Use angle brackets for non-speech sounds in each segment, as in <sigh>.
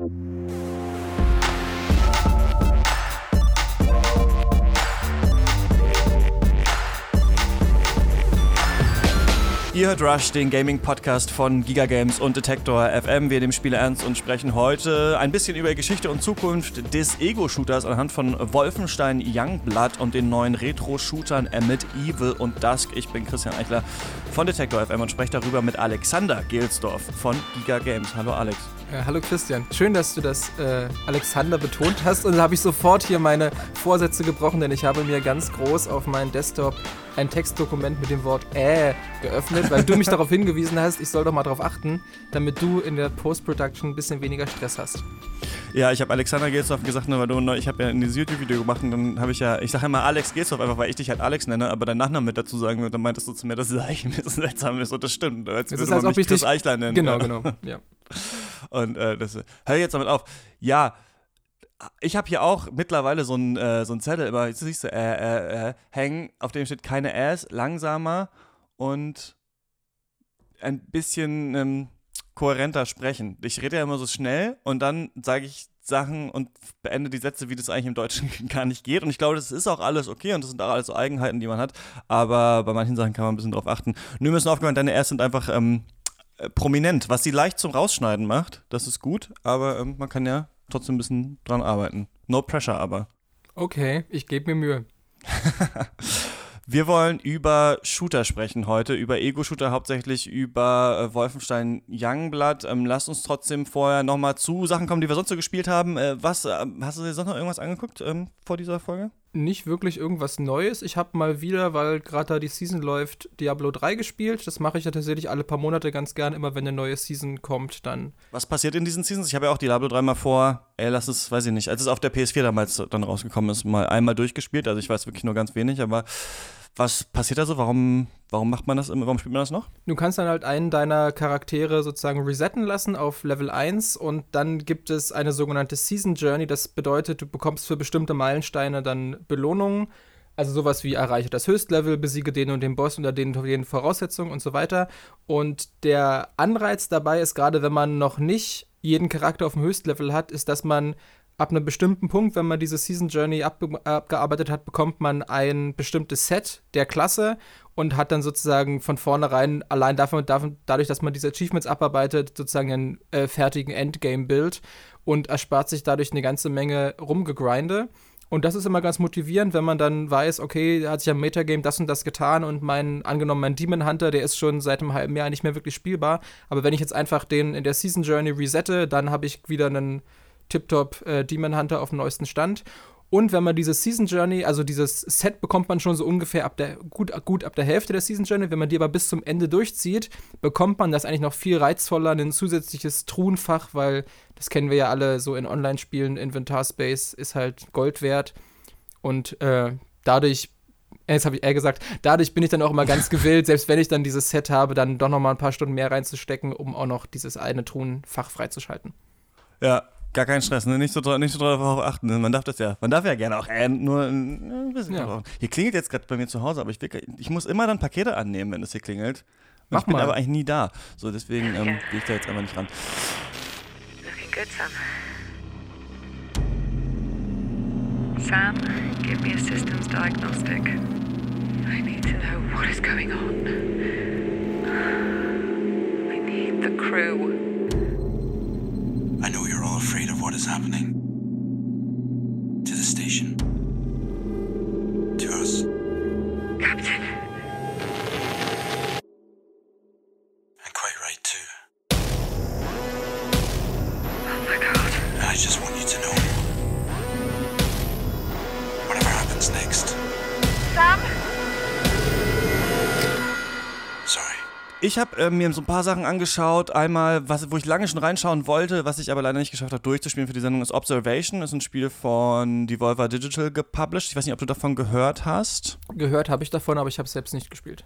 you. Ihr hört Rush, den Gaming-Podcast von Giga Games und Detector FM. Wir nehmen Spiele ernst und sprechen heute ein bisschen über Geschichte und Zukunft des Ego-Shooters anhand von Wolfenstein Youngblood und den neuen Retro-Shootern Amid Evil und Dusk. Ich bin Christian Eichler von Detector FM und spreche darüber mit Alexander Gelsdorf von Giga Games. Hallo Alex. Äh, hallo Christian, schön, dass du das äh, Alexander betont hast und da habe ich sofort hier meine Vorsätze gebrochen, denn ich habe mir ganz groß auf meinen Desktop ein Textdokument mit dem Wort äh geöffnet, weil du mich darauf hingewiesen hast, ich soll doch mal darauf achten, damit du in der Post-Production ein bisschen weniger Stress hast. Ja, ich habe Alexander Gelsdorf gesagt, ne, weil du, ich habe ja in dieses YouTube-Video gemacht und dann habe ich ja, ich sage immer Alex Gelsdorf, einfach weil ich dich halt Alex nenne, aber deinen Nachnamen mit dazu sagen würde, dann meintest du zu mir, dass es eigentlich ein bisschen seltsam ist und das stimmt. Als das ist, als ob ich Chris dich Eichler nennen. Genau, genau, ja. <laughs> Und äh, das, hör jetzt damit auf. Ja, ich habe hier auch mittlerweile so einen äh, so Zettel immer, jetzt siehst du, äh, äh, äh, hängen, auf dem steht keine Ass, langsamer und ein bisschen ähm, kohärenter sprechen. Ich rede ja immer so schnell und dann sage ich Sachen und beende die Sätze, wie das eigentlich im Deutschen <laughs> gar nicht geht. Und ich glaube, das ist auch alles okay und das sind auch alles so Eigenheiten, die man hat. Aber bei manchen Sachen kann man ein bisschen drauf achten. Nur müssen aufgehört, deine Rs sind einfach ähm, äh, prominent, was sie leicht zum Rausschneiden macht. Das ist gut, aber ähm, man kann ja trotzdem ein bisschen dran arbeiten. No pressure aber. Okay, ich gebe mir Mühe. <laughs> Wir wollen über Shooter sprechen heute, über Ego-Shooter, hauptsächlich über äh, Wolfenstein Youngblood. Ähm, lass uns trotzdem vorher nochmal zu Sachen kommen, die wir sonst so gespielt haben. Äh, was, äh, hast du dir sonst noch irgendwas angeguckt ähm, vor dieser Folge? Nicht wirklich irgendwas Neues. Ich habe mal wieder, weil gerade da die Season läuft, Diablo 3 gespielt. Das mache ich ja tatsächlich alle paar Monate ganz gern. Immer wenn eine neue Season kommt, dann. Was passiert in diesen Seasons? Ich habe ja auch Diablo 3 mal vor, ey, lass es, weiß ich nicht, als es auf der PS4 damals dann rausgekommen ist, mal einmal durchgespielt. Also ich weiß wirklich nur ganz wenig, aber was passiert da so? Warum, warum macht man das immer? Warum spielt man das noch? Du kannst dann halt einen deiner Charaktere sozusagen resetten lassen auf Level 1 und dann gibt es eine sogenannte Season Journey. Das bedeutet, du bekommst für bestimmte Meilensteine dann Belohnungen. Also sowas wie erreiche das Höchstlevel, besiege den und den Boss unter den, den Voraussetzungen und so weiter. Und der Anreiz dabei ist gerade, wenn man noch nicht jeden Charakter auf dem Höchstlevel hat, ist, dass man ab einem bestimmten Punkt, wenn man diese Season Journey abgearbeitet hat, bekommt man ein bestimmtes Set der Klasse und hat dann sozusagen von vornherein allein davon, davon dadurch, dass man diese Achievements abarbeitet, sozusagen einen äh, fertigen Endgame-Bild und erspart sich dadurch eine ganze Menge Rumgegrinde. Und das ist immer ganz motivierend, wenn man dann weiß, okay, da hat sich am Metagame das und das getan und mein, angenommen, mein Demon Hunter, der ist schon seit einem halben Jahr nicht mehr wirklich spielbar. Aber wenn ich jetzt einfach den in der Season Journey resette, dann habe ich wieder einen tiptop äh, Demon Hunter auf dem neuesten Stand. Und wenn man diese Season Journey, also dieses Set bekommt man schon so ungefähr ab der, gut, gut ab der Hälfte der Season Journey. Wenn man die aber bis zum Ende durchzieht, bekommt man das eigentlich noch viel reizvoller, ein zusätzliches Truhenfach, weil das kennen wir ja alle so in Online-Spielen. Inventar-Space ist halt Gold wert. Und äh, dadurch, äh, jetzt habe ich eher gesagt, dadurch bin ich dann auch immer ganz <laughs> gewillt, selbst wenn ich dann dieses Set habe, dann doch noch mal ein paar Stunden mehr reinzustecken, um auch noch dieses eine Truhenfach freizuschalten. Ja, Gar kein Stress, ne? nicht, so, nicht so darauf achten. Ne? Man darf das ja, man darf ja gerne auch äh, nur ein bisschen ja. Hier klingelt jetzt gerade bei mir zu Hause, aber ich, will, ich muss immer dann Pakete annehmen, wenn es hier klingelt. Und Mach ich bin mal. aber eigentlich nie da. So, deswegen ähm, gehe ich da jetzt einfach nicht ran. Looking good, Sam. Sam, give me a systems diagnostic. I need to know what is going on. I need the crew. I know afraid of what is happening. To the station. To us. Captain. Ich habe äh, mir so ein paar Sachen angeschaut. Einmal, was, wo ich lange schon reinschauen wollte, was ich aber leider nicht geschafft habe durchzuspielen für die Sendung, ist Observation. Ist ein Spiel von Devolver Digital gepublished. Ich weiß nicht, ob du davon gehört hast. Gehört habe ich davon, aber ich habe es selbst nicht gespielt.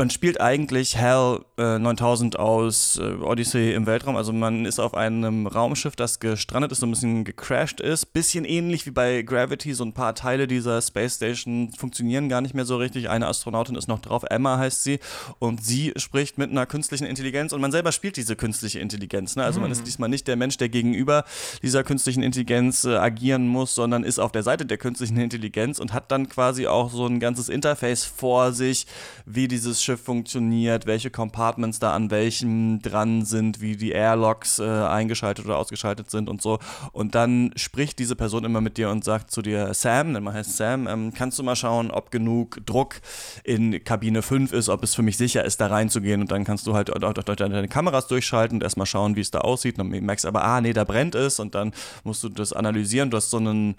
Man spielt eigentlich HAL äh, 9000 aus äh, Odyssey im Weltraum. Also man ist auf einem Raumschiff, das gestrandet ist, so ein bisschen gecrashed ist. Bisschen ähnlich wie bei Gravity. So ein paar Teile dieser Space Station funktionieren gar nicht mehr so richtig. Eine Astronautin ist noch drauf, Emma heißt sie. Und sie spricht mit einer künstlichen Intelligenz. Und man selber spielt diese künstliche Intelligenz. Ne? Also mhm. man ist diesmal nicht der Mensch, der gegenüber dieser künstlichen Intelligenz äh, agieren muss, sondern ist auf der Seite der künstlichen Intelligenz und hat dann quasi auch so ein ganzes Interface vor sich, wie dieses Schiff Schiff funktioniert, welche Compartments da an welchem dran sind, wie die Airlocks äh, eingeschaltet oder ausgeschaltet sind und so. Und dann spricht diese Person immer mit dir und sagt zu dir, Sam, denn man heißt Sam, ähm, kannst du mal schauen, ob genug Druck in Kabine 5 ist, ob es für mich sicher ist, da reinzugehen. Und dann kannst du halt deine Kameras durchschalten und erstmal schauen, wie es da aussieht. Und dann merkst aber, ah, nee, da brennt es. Und dann musst du das analysieren. Du hast so einen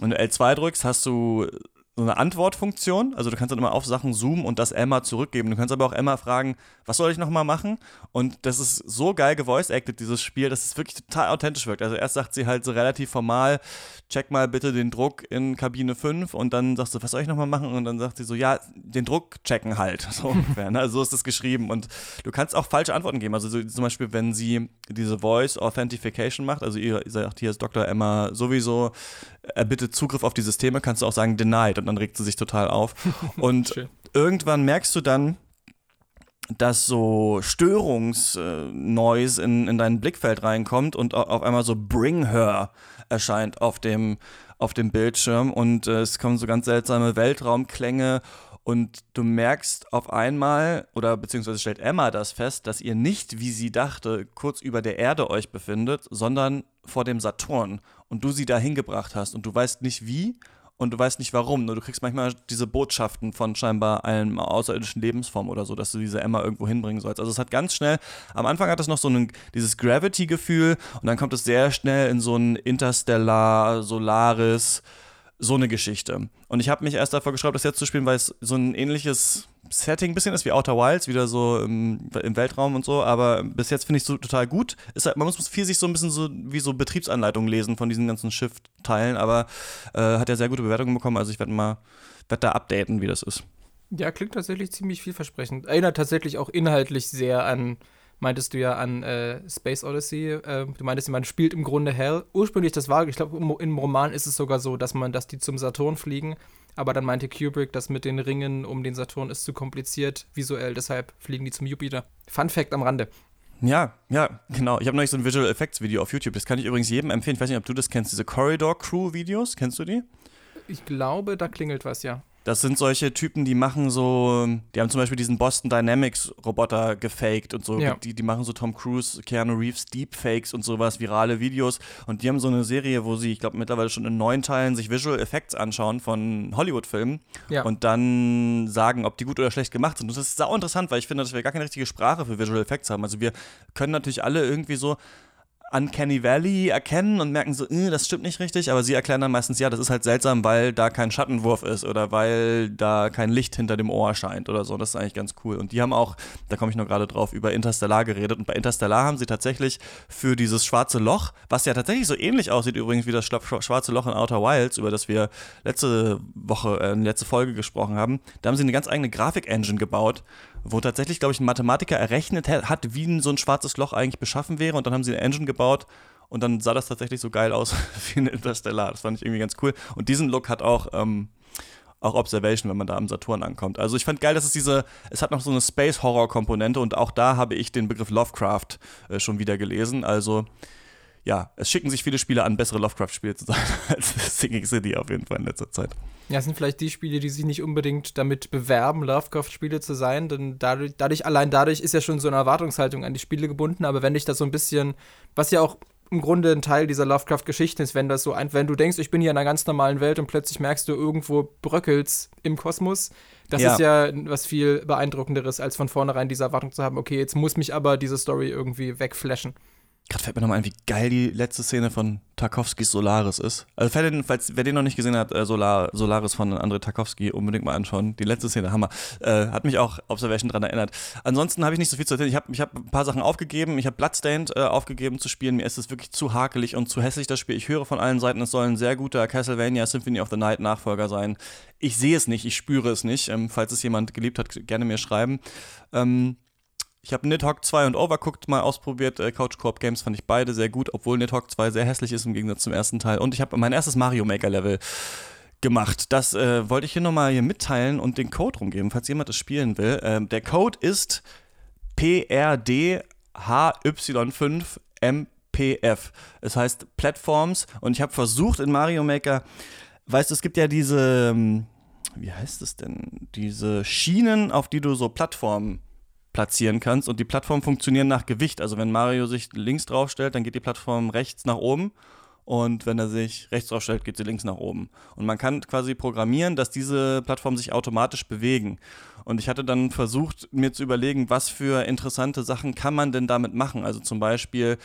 wenn du L2 drückst, hast du so eine Antwortfunktion. Also du kannst dann immer auf Sachen zoomen und das Emma zurückgeben. Du kannst aber auch Emma fragen, was soll ich nochmal machen? Und das ist so geil gevoice-acted, dieses Spiel, dass es wirklich total authentisch wirkt. Also erst sagt sie halt so relativ formal, check mal bitte den Druck in Kabine 5 und dann sagst du, was soll ich nochmal machen? Und dann sagt sie so, ja, den Druck checken halt. <laughs> So ungefähr. Ne? Also so ist das geschrieben. Und du kannst auch falsche Antworten geben. Also so, zum Beispiel, wenn sie diese Voice Authentication macht, also ihr sagt, hier ist Dr. Emma sowieso, er bittet Zugriff auf die Systeme, kannst du auch sagen, denied und dann regt sie sich total auf. <laughs> Und irgendwann merkst du dann, dass so Störungsnoise in, in dein Blickfeld reinkommt und auf einmal so Bring Her erscheint auf dem, auf dem Bildschirm. Und äh, es kommen so ganz seltsame Weltraumklänge. Und du merkst auf einmal, oder beziehungsweise stellt Emma das fest, dass ihr nicht, wie sie dachte, kurz über der Erde euch befindet, sondern vor dem Saturn. Und du sie da hingebracht hast. Und du weißt nicht wie und du weißt nicht warum. Nur du kriegst manchmal diese Botschaften von scheinbar einem außerirdischen Lebensform oder so, dass du diese Emma irgendwo hinbringen sollst. Also es hat ganz schnell, am Anfang hat es noch so ein, dieses Gravity-Gefühl und dann kommt es sehr schnell in so ein Interstellar, Solaris, so eine Geschichte. Und ich habe mich erst davor geschrieben, das jetzt zu spielen, weil es so ein ähnliches Setting ein bisschen ist wie Outer Wilds, wieder so im, im Weltraum und so, aber bis jetzt finde ich es so total gut. Ist halt, man muss viel sich so ein bisschen so wie so Betriebsanleitungen lesen von diesen ganzen Schiff-Teilen, aber äh, hat ja sehr gute Bewertungen bekommen, also ich werde mal werd da updaten, wie das ist. Ja, klingt tatsächlich ziemlich vielversprechend. Erinnert tatsächlich auch inhaltlich sehr an meintest du ja an äh, Space Odyssey. Äh, du meintest, man spielt im Grunde Hell. Ursprünglich, das war, ich glaube, im Roman ist es sogar so, dass man, dass die zum Saturn fliegen. Aber dann meinte Kubrick, das mit den Ringen um den Saturn ist zu kompliziert visuell, deshalb fliegen die zum Jupiter. Fun Fact am Rande. Ja, ja, genau. Ich habe neulich so ein Visual Effects Video auf YouTube. Das kann ich übrigens jedem empfehlen. Ich weiß nicht, ob du das kennst, diese Corridor Crew Videos. Kennst du die? Ich glaube, da klingelt was, ja. Das sind solche Typen, die machen so, die haben zum Beispiel diesen Boston Dynamics Roboter gefaked und so. Ja. Die, die machen so Tom Cruise, Keanu Reeves Deepfakes und sowas, virale Videos. Und die haben so eine Serie, wo sie, ich glaube, mittlerweile schon in neun Teilen sich Visual Effects anschauen von Hollywood-Filmen ja. und dann sagen, ob die gut oder schlecht gemacht sind. Und das ist sau interessant, weil ich finde, dass wir gar keine richtige Sprache für Visual Effects haben. Also wir können natürlich alle irgendwie so Uncanny Valley erkennen und merken so, äh, das stimmt nicht richtig, aber sie erklären dann meistens, ja, das ist halt seltsam, weil da kein Schattenwurf ist oder weil da kein Licht hinter dem Ohr scheint oder so. Das ist eigentlich ganz cool. Und die haben auch, da komme ich noch gerade drauf, über Interstellar geredet. Und bei Interstellar haben sie tatsächlich für dieses schwarze Loch, was ja tatsächlich so ähnlich aussieht übrigens wie das schwarze Loch in Outer Wilds, über das wir letzte Woche, äh, letzte Folge gesprochen haben, da haben sie eine ganz eigene Grafik-Engine gebaut, wo tatsächlich, glaube ich, ein Mathematiker errechnet hat, wie so ein schwarzes Loch eigentlich beschaffen wäre. Und dann haben sie eine Engine gebaut und dann sah das tatsächlich so geil aus <laughs> wie ein Interstellar. Das fand ich irgendwie ganz cool. Und diesen Look hat auch, ähm, auch Observation, wenn man da am Saturn ankommt. Also ich fand geil, dass es diese, es hat noch so eine Space-Horror-Komponente und auch da habe ich den Begriff Lovecraft äh, schon wieder gelesen. Also ja, es schicken sich viele Spiele an, bessere Lovecraft-Spiele zu <laughs> sein als Singing City auf jeden Fall in letzter Zeit. Ja, es sind vielleicht die Spiele, die sich nicht unbedingt damit bewerben, Lovecraft-Spiele zu sein, denn dadurch, dadurch, allein dadurch ist ja schon so eine Erwartungshaltung an die Spiele gebunden, aber wenn dich das so ein bisschen, was ja auch im Grunde ein Teil dieser Lovecraft-Geschichte ist, wenn das so ein, wenn du denkst, ich bin hier in einer ganz normalen Welt und plötzlich merkst du irgendwo bröckelt's im Kosmos. Das ja. ist ja was viel beeindruckenderes, als von vornherein diese Erwartung zu haben, okay, jetzt muss mich aber diese Story irgendwie wegflashen. Gerade fällt mir nochmal ein, wie geil die letzte Szene von Tarkovskis Solaris ist. Also den, falls, wer den noch nicht gesehen hat, äh, Solar, Solaris von André Tarkovsky, unbedingt mal anschauen. Die letzte Szene, Hammer. Äh, hat mich auch Observation dran erinnert. Ansonsten habe ich nicht so viel zu erzählen. Ich habe ich hab ein paar Sachen aufgegeben. Ich habe Bloodstained äh, aufgegeben zu spielen. Mir ist es wirklich zu hakelig und zu hässlich, das Spiel. Ich höre von allen Seiten, es soll ein sehr guter Castlevania Symphony of the Night Nachfolger sein. Ich sehe es nicht, ich spüre es nicht. Ähm, falls es jemand geliebt hat, gerne mir schreiben. Ähm, ich habe Nidhogg 2 und Overcooked mal ausprobiert. Äh, Couch Coop Games fand ich beide sehr gut, obwohl Nidhogg 2 sehr hässlich ist im Gegensatz zum ersten Teil. Und ich habe mein erstes Mario Maker Level gemacht. Das äh, wollte ich hier nochmal hier mitteilen und den Code rumgeben, falls jemand das spielen will. Ähm, der Code ist PRDHY5MPF. Es heißt Platforms und ich habe versucht in Mario Maker, weißt du, es gibt ja diese, ähm, wie heißt es denn, diese Schienen, auf die du so Plattformen platzieren kannst. Und die Plattformen funktionieren nach Gewicht. Also wenn Mario sich links draufstellt, dann geht die Plattform rechts nach oben. Und wenn er sich rechts draufstellt, geht sie links nach oben. Und man kann quasi programmieren, dass diese Plattformen sich automatisch bewegen. Und ich hatte dann versucht, mir zu überlegen, was für interessante Sachen kann man denn damit machen. Also zum Beispiel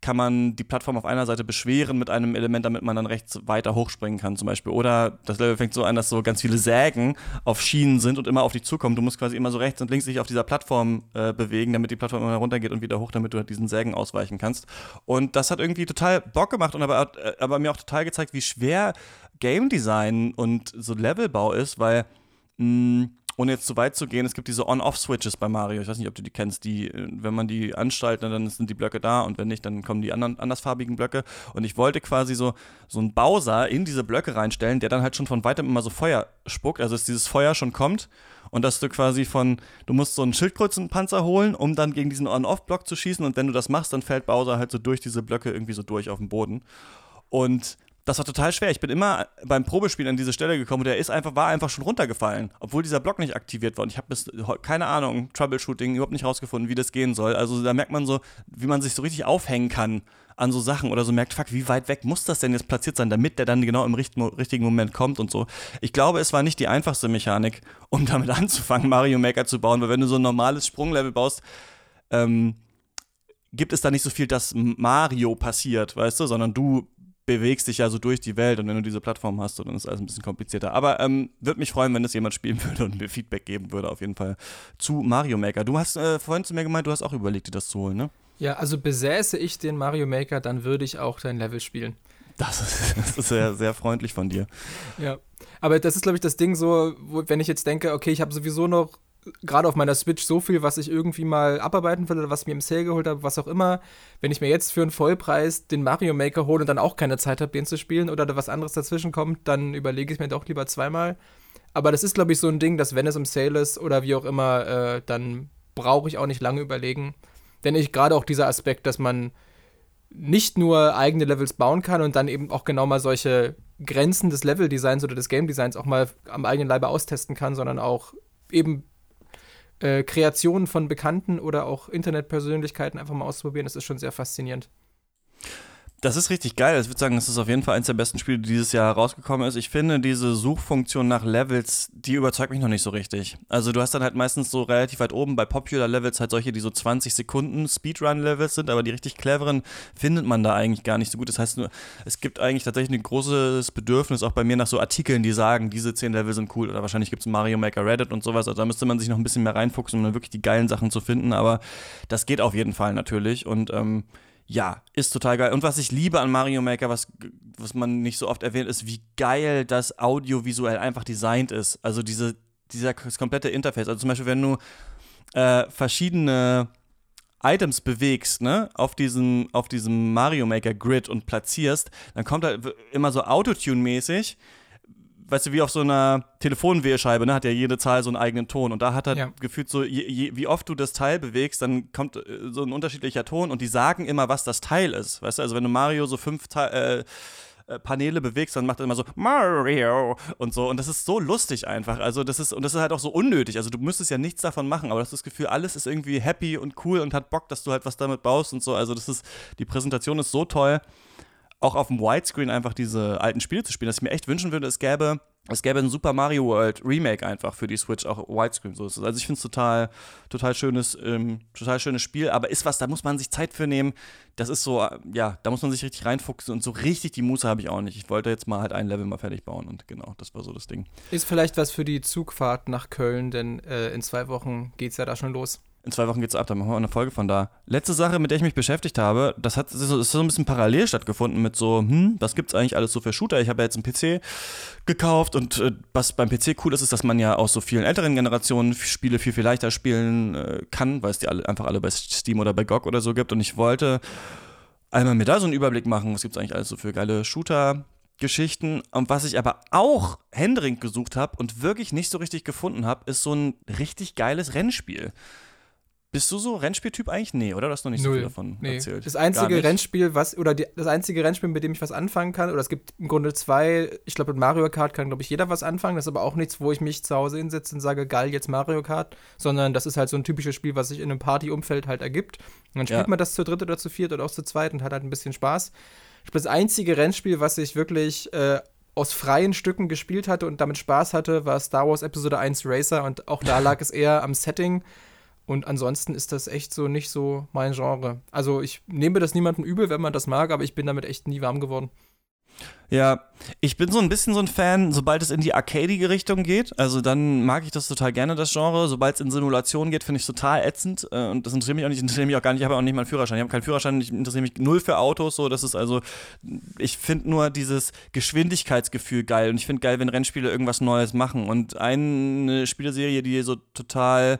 kann man die Plattform auf einer Seite beschweren mit einem Element, damit man dann rechts weiter hochspringen kann zum Beispiel. Oder das Level fängt so an, dass so ganz viele Sägen auf Schienen sind und immer auf dich zukommen. Du musst quasi immer so rechts und links dich auf dieser Plattform äh, bewegen, damit die Plattform immer runtergeht und wieder hoch, damit du halt diesen Sägen ausweichen kannst. Und das hat irgendwie total Bock gemacht und aber, äh, aber mir auch total gezeigt, wie schwer Game Design und so Levelbau ist, weil mh, mm, ohne jetzt zu weit zu gehen, es gibt diese On-Off-Switches bei Mario. Ich weiß nicht, ob du die kennst. Die, äh, wenn man die anstaltet, dann sind die Blöcke da und wenn nicht, dann kommen die anderen andersfarbigen Blöcke. Und ich wollte quasi so, so einen Bowser in diese Blöcke reinstellen, der dann halt schon von weitem immer so Feuer spuckt. Also dass dieses Feuer schon kommt und dass du quasi von, du musst so einen Schildkrötenpanzer holen, um dann gegen diesen On-Off-Block zu schießen. Und wenn du das machst, dann fällt Bowser halt so durch diese Blöcke irgendwie so durch auf den Boden. Und das war total schwer. Ich bin immer beim Probespielen an diese Stelle gekommen und der ist einfach, war einfach schon runtergefallen, obwohl dieser Block nicht aktiviert war. Und ich habe bis, keine Ahnung, Troubleshooting, überhaupt nicht rausgefunden, wie das gehen soll. Also da merkt man so, wie man sich so richtig aufhängen kann an so Sachen oder so merkt, fuck, wie weit weg muss das denn jetzt platziert sein, damit der dann genau im richtigen Moment kommt und so. Ich glaube, es war nicht die einfachste Mechanik, um damit <laughs> anzufangen, Mario Maker zu bauen, weil wenn du so ein normales Sprunglevel baust, ähm, gibt es da nicht so viel, dass Mario passiert, weißt du, sondern du bewegst dich ja so durch die Welt und wenn du diese Plattform hast, dann ist alles ein bisschen komplizierter. Aber ähm, würde mich freuen, wenn das jemand spielen <laughs> würde und mir Feedback geben würde, auf jeden Fall zu Mario Maker. Du hast äh, vorhin zu mir gemeint, du hast auch überlegt, dir das zu holen, ne? Ja, also besäße ich den Mario Maker, dann würde ich auch dein Level spielen. Das ist, <laughs> das ist sehr, sehr freundlich von dir. Ja. Aber das ist, glaube ich, das Ding so, wo, wenn ich jetzt denke, okay, ich habe sowieso noch gerade auf meiner Switch so viel, was ich irgendwie mal abarbeiten will oder was ich mir im Sale geholt habe, was auch immer. Wenn ich mir jetzt für einen Vollpreis den Mario Maker hole und dann auch keine Zeit habe, den zu spielen oder da was anderes dazwischen kommt, dann überlege ich mir doch lieber zweimal. Aber das ist, glaube ich, so ein Ding, dass wenn es im Sale ist oder wie auch immer, äh, dann brauche ich auch nicht lange überlegen. Denn ich gerade auch dieser Aspekt, dass man nicht nur eigene Levels bauen kann und dann eben auch genau mal solche Grenzen des Leveldesigns oder des Game Designs auch mal am eigenen Leibe austesten kann, sondern auch eben äh, Kreationen von Bekannten oder auch Internetpersönlichkeiten einfach mal auszuprobieren. Das ist schon sehr faszinierend. Das ist richtig geil. Ich würde sagen, das ist auf jeden Fall eines der besten Spiele, die dieses Jahr rausgekommen ist. Ich finde, diese Suchfunktion nach Levels, die überzeugt mich noch nicht so richtig. Also du hast dann halt meistens so relativ weit oben bei Popular Levels halt solche, die so 20 Sekunden Speedrun-Levels sind, aber die richtig cleveren findet man da eigentlich gar nicht so gut. Das heißt, es gibt eigentlich tatsächlich ein großes Bedürfnis auch bei mir nach so Artikeln, die sagen, diese 10 Level sind cool oder wahrscheinlich gibt es Mario Maker Reddit und sowas. Also da müsste man sich noch ein bisschen mehr reinfuchsen, um dann wirklich die geilen Sachen zu finden, aber das geht auf jeden Fall natürlich und ähm, ja, ist total geil. Und was ich liebe an Mario Maker, was, was man nicht so oft erwähnt, ist, wie geil das audiovisuell einfach designt ist. Also diese, dieser, das komplette Interface. Also zum Beispiel, wenn du äh, verschiedene Items bewegst, ne, auf diesem, auf diesem Mario Maker Grid und platzierst, dann kommt halt immer so Autotune-mäßig weißt du, wie auf so einer Telefonwählscheibe, ne, hat ja jede Zahl so einen eigenen Ton. Und da hat er ja. gefühlt so, je, je, wie oft du das Teil bewegst, dann kommt äh, so ein unterschiedlicher Ton und die sagen immer, was das Teil ist. Weißt du, also wenn du Mario so fünf Teile. Äh, äh, Paneele bewegst, dann macht er immer so Mario und so. Und das ist so lustig einfach. Also, das ist, und das ist halt auch so unnötig. Also, du müsstest ja nichts davon machen, aber du hast das Gefühl, alles ist irgendwie happy und cool und hat Bock, dass du halt was damit baust und so. Also, das ist, die Präsentation ist so toll auch auf dem Widescreen einfach diese alten Spiele zu spielen, dass ich mir echt wünschen würde, es gäbe es gäbe ein Super Mario World Remake einfach für die Switch, auch Widescreen so. Also ich finde es total, total schönes, ähm, total schönes Spiel, aber ist was, da muss man sich Zeit für nehmen. Das ist so, ja, da muss man sich richtig reinfuchsen und so richtig die Muße habe ich auch nicht. Ich wollte jetzt mal halt ein Level mal fertig bauen und genau, das war so das Ding. Ist vielleicht was für die Zugfahrt nach Köln, denn äh, in zwei Wochen geht es ja da schon los. In zwei Wochen geht's ab, dann machen wir eine Folge von da. Letzte Sache, mit der ich mich beschäftigt habe, das hat das ist so ein bisschen parallel stattgefunden mit so, hm, was gibt's eigentlich alles so für Shooter? Ich habe ja jetzt einen PC gekauft und äh, was beim PC cool ist, ist, dass man ja aus so vielen älteren Generationen Spiele viel, viel leichter spielen äh, kann, weil es die alle, einfach alle bei Steam oder bei GOG oder so gibt. Und ich wollte einmal mir da so einen Überblick machen, was gibt's eigentlich alles so für geile Shooter. Geschichten. Und was ich aber auch händeringend gesucht habe und wirklich nicht so richtig gefunden habe, ist so ein richtig geiles Rennspiel. Bist du so Rennspieltyp eigentlich? Nee, oder? Du hast noch nicht Null. so viel davon Nee. erzählt. Das einzige. Rennspiel, was, oder die, das einzige Rennspiel, mit dem ich was anfangen kann, oder es gibt im Grunde zwei, ich glaube, mit Mario Kart kann, glaube ich, jeder was anfangen. Das ist aber auch nichts, wo ich mich zu Hause hinsetze und sage, geil, jetzt Mario Kart, sondern das ist halt so ein typisches Spiel, was sich in einem Partyumfeld halt ergibt. Und dann spielt Ja. man das zu dritt oder zu viert oder auch zu zweit und hat halt ein bisschen Spaß. Ich glaube, das einzige Rennspiel, was ich wirklich äh, aus freien Stücken gespielt hatte und damit Spaß hatte, war Star Wars Episode 1 Racer und auch da <laughs> lag es eher am Setting. Und ansonsten ist das echt so nicht so mein Genre. Also ich nehme das niemandem übel, wenn man das mag, aber ich bin damit echt nie warm geworden. Ja, ich bin so ein bisschen so ein Fan, sobald es in die arcadige Richtung geht. Also dann mag ich das total gerne, das Genre. Sobald es in Simulation geht, finde ich es total ätzend. Äh, Und das interessiert mich auch nicht, interessiert mich auch gar nicht. Ich habe auch nicht mal einen Führerschein. Ich habe keinen Führerschein, ich interessiere mich null für Autos. So, das ist also, ich finde nur dieses Geschwindigkeitsgefühl geil. Und ich finde geil, wenn Rennspiele irgendwas Neues machen. Und eine Spieleserie, die so total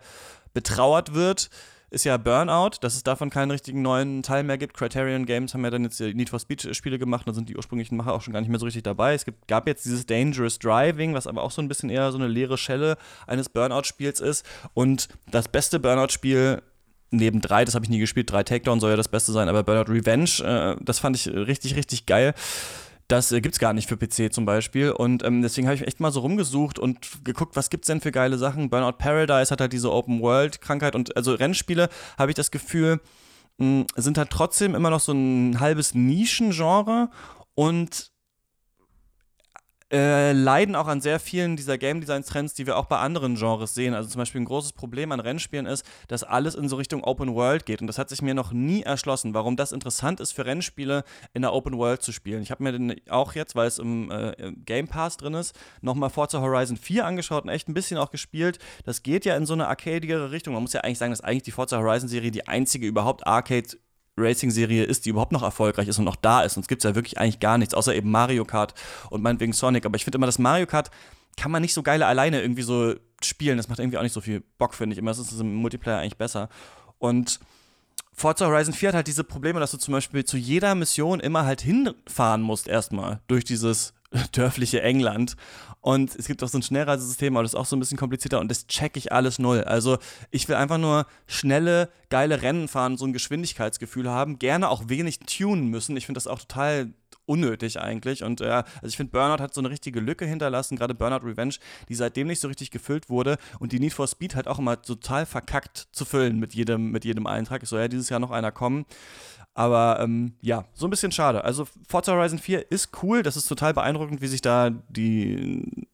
betrauert wird, ist ja Burnout, dass es davon keinen richtigen neuen Teil mehr gibt. Criterion Games haben ja dann jetzt die Need for Speed Spiele gemacht, da sind die ursprünglichen Macher auch schon gar nicht mehr so richtig dabei. Es gibt, gab jetzt dieses Dangerous Driving, was aber auch so ein bisschen eher so eine leere Schelle eines Burnout-Spiels ist. Und das beste Burnout-Spiel neben drei, das habe ich nie gespielt, drei Takedown soll ja das Beste sein, aber Burnout Revenge, äh, das fand ich richtig, richtig geil. Das äh, gibt's gar nicht für PC zum Beispiel. Und ähm, deswegen habe ich echt mal so rumgesucht und geguckt, was gibt's denn für geile Sachen. Burnout Paradise hat halt diese Open-World-Krankheit und also Rennspiele habe ich das Gefühl, mh, sind halt trotzdem immer noch so ein halbes Nischengenre und äh, leiden auch an sehr vielen dieser Game Design Trends, die wir auch bei anderen Genres sehen. Also zum Beispiel ein großes Problem an Rennspielen ist, dass alles in so Richtung Open World geht. Und das hat sich mir noch nie erschlossen, warum das interessant ist für Rennspiele in der Open World zu spielen. Ich habe mir den auch jetzt, weil es im, äh, Game Pass drin ist, nochmal Forza Horizon 4 angeschaut und echt ein bisschen auch gespielt. Das geht ja in so eine arcadigere Richtung. Man muss ja eigentlich sagen, dass eigentlich die Forza Horizon Serie die einzige überhaupt Arcade Racing-Serie ist, die überhaupt noch erfolgreich ist und noch da ist. Sonst gibt es ja wirklich eigentlich gar nichts, außer eben Mario Kart und meinetwegen Sonic. Aber ich finde immer, das Mario Kart kann man nicht so geil alleine irgendwie so spielen. Das macht irgendwie auch nicht so viel Bock, finde ich. Immer ist es im Multiplayer eigentlich besser. Und Forza Horizon 4 hat halt diese Probleme, dass du zum Beispiel zu jeder Mission immer halt hinfahren musst, erstmal durch dieses <laughs> dörfliche England. Und es gibt auch so ein Schnellreisesystem, aber das ist auch so ein bisschen komplizierter und das check ich alles null. Also ich will einfach nur schnelle, geile Rennen fahren, so ein Geschwindigkeitsgefühl haben, gerne auch wenig tunen müssen. Ich finde das auch total unnötig eigentlich. Und ja, also ich finde, Burnout hat so eine richtige Lücke hinterlassen, gerade Burnout Revenge, die seitdem nicht so richtig gefüllt wurde und die Need for Speed halt auch immer total verkackt zu füllen mit jedem, mit jedem Eintrag. Ich so, ja, dieses Jahr noch einer kommen. Aber ähm, ja, so ein bisschen schade. Also Forza Horizon 4 ist cool, das ist total beeindruckend, wie sich da die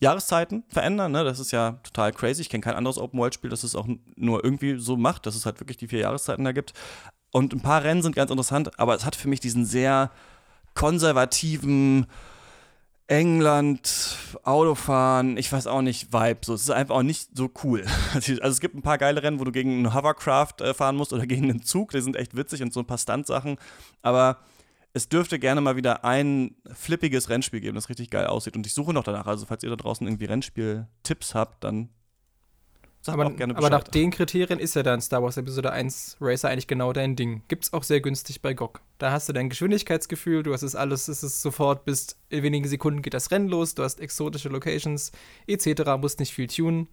Jahreszeiten verändern. Ne? Das ist ja total crazy. Ich kenne kein anderes Open-World-Spiel, das es auch nur irgendwie so macht, dass es halt wirklich die vier Jahreszeiten da gibt. Und ein paar Rennen sind ganz interessant, aber es hat für mich diesen sehr konservativen England, Autofahren, ich weiß auch nicht, Vibe. So, es ist einfach auch nicht so cool. <laughs> Also es gibt ein paar geile Rennen, wo du gegen einen Hovercraft äh, fahren musst oder gegen einen Zug, die sind echt witzig und so ein paar Stunt-Sachen. Aber es dürfte gerne mal wieder ein flippiges Rennspiel geben, das richtig geil aussieht. Und ich suche noch danach. Also, falls ihr da draußen irgendwie Rennspiel-Tipps habt, dann sagt Aber, auch gerne aber nach den Kriterien ist ja dann Star Wars Episode 1 Racer eigentlich genau dein Ding. Gibt's auch sehr günstig bei GOG. Da hast du dein Geschwindigkeitsgefühl, du hast es alles, es ist sofort, bis in wenigen Sekunden geht das Rennen los, du hast exotische Locations, etc., musst nicht viel tunen.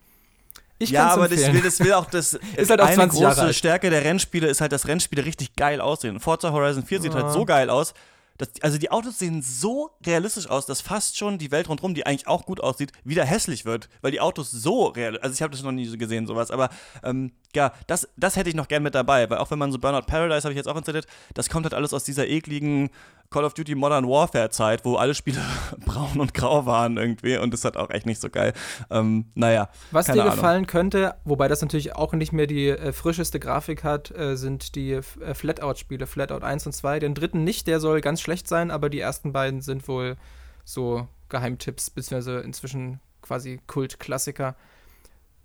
Ich ja, aber das empfehlen. will, das will auch das. <laughs> Ist halt auch eine 20 Jahre große. Stärke der Rennspiele ist halt, dass Rennspiele richtig geil aussehen. Forza Horizon 4 sieht Ja. halt so geil aus. Dass, also die Autos sehen so realistisch aus, dass fast schon die Welt rundherum, die eigentlich auch gut aussieht, wieder hässlich wird, weil die Autos so real. Also ich habe das noch nie so gesehen, sowas. Aber ähm, ja, das, das hätte ich noch gern mit dabei, weil auch wenn man so Burnout Paradise habe ich jetzt auch installiert, das kommt halt alles aus dieser ekligen Call of Duty Modern Warfare Zeit, wo alle Spiele <laughs> braun und grau waren irgendwie und das hat auch echt nicht so geil. Ähm, naja. Was dir Ahnung. gefallen könnte, wobei das natürlich auch nicht mehr die äh, frischeste Grafik hat, äh, sind die äh, Flatout-Spiele, Flatout 1 und 2. Den dritten nicht, der soll ganz schlecht sein, aber die ersten beiden sind wohl so Geheimtipps, beziehungsweise inzwischen quasi Kultklassiker.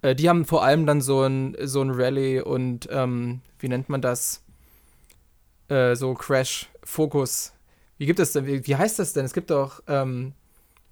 Äh, die haben vor allem dann so ein, so ein Rallye und ähm, wie nennt man das? Äh, so Crash-Fokus wie gibt es denn, wie, wie heißt das denn? Es gibt doch, ähm,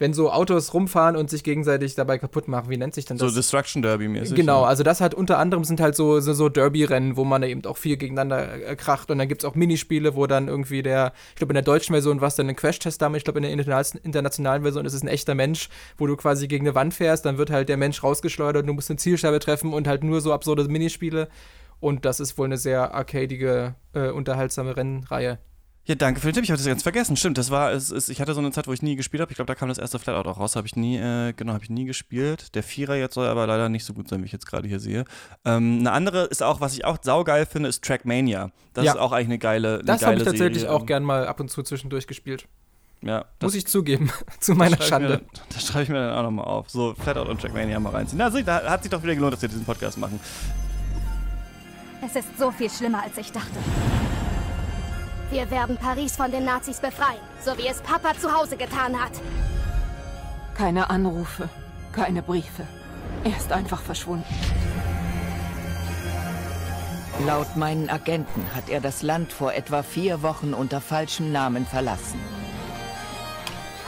wenn so Autos rumfahren und sich gegenseitig dabei kaputt machen, wie nennt sich denn das? So Destruction Derby mäßig. Genau, also das hat unter anderem sind halt so, so, so Derby-Rennen, wo man eben auch viel gegeneinander äh, kracht und dann gibt es auch Minispiele, wo dann irgendwie der, ich glaube in der deutschen Version war es dann ein Crash-Test damit, ich glaube in der internationalen Version ist es ein echter Mensch, wo du quasi gegen eine Wand fährst, dann wird halt der Mensch rausgeschleudert und du musst eine Zielscheibe treffen und halt nur so absurde Minispiele und das ist wohl eine sehr arcadige, äh, unterhaltsame Rennreihe. Ja, danke für den Tipp. Ich hatte das ganz vergessen. Stimmt, das war, es, es, ich hatte so eine Zeit, wo ich nie gespielt habe. Ich glaube, da kam das erste Flatout auch raus. Habe ich nie, äh, genau, habe ich nie gespielt. Der Vierer jetzt soll aber leider nicht so gut sein, wie ich jetzt gerade hier sehe. Ähm, eine andere ist auch, was ich auch saugeil finde, ist Trackmania. Das ja. ist auch eigentlich eine geile, eine Das habe ich tatsächlich Serie. auch gern mal ab und zu zwischendurch gespielt. Ja, Muss ich zugeben, <laughs> zu meiner das Schande. Mir, <laughs> das schreibe ich mir dann auch nochmal auf. So, Flatout und Trackmania mal reinziehen. Na, da hat sich doch wieder gelohnt, dass wir diesen Podcast machen. Es ist so viel schlimmer, als ich dachte. Wir werden Paris von den Nazis befreien, so wie es Papa zu Hause getan hat. Keine Anrufe, keine Briefe. Er ist einfach verschwunden. Laut meinen Agenten hat er das Land vor etwa vier Wochen unter falschem Namen verlassen.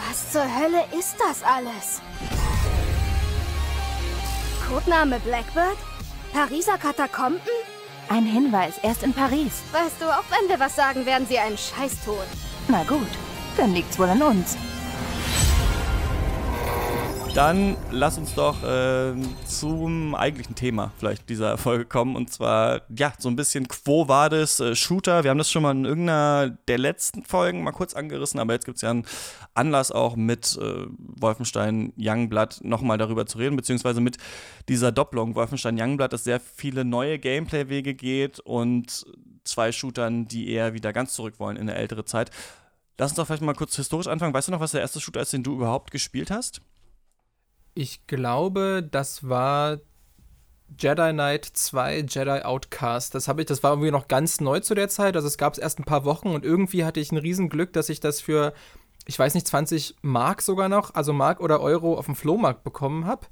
Was zur Hölle ist das alles? Codename Blackbird? Pariser Katakomben? Ein Hinweis, erst in Paris. Weißt du, auch wenn wir was sagen, werden sie einen Scheiß tun. Na gut, dann liegt's wohl an uns. Dann lass uns doch äh, zum eigentlichen Thema vielleicht dieser Folge kommen. Und zwar, ja, so ein bisschen Quo war das äh, Shooter. Wir haben das schon mal in irgendeiner der letzten Folgen mal kurz angerissen, aber jetzt gibt es ja einen Anlass auch mit äh, Wolfenstein Youngblood nochmal darüber zu reden, beziehungsweise mit dieser Doppelung Wolfenstein Youngblood, dass sehr viele neue Gameplay-Wege geht und zwei Shootern, die eher wieder ganz zurück wollen in eine ältere Zeit. Lass uns doch vielleicht mal kurz historisch anfangen. Weißt du noch, was der erste Shooter ist, den du überhaupt gespielt hast? Ich glaube, das war Jedi Knight 2 Jedi Outcast. Das ich, das war irgendwie noch ganz neu zu der Zeit. Also es gab es erst ein paar Wochen und irgendwie hatte ich ein Riesenglück, dass ich das für, ich weiß nicht, 20 Mark sogar noch, also Mark oder Euro auf dem Flohmarkt bekommen habe.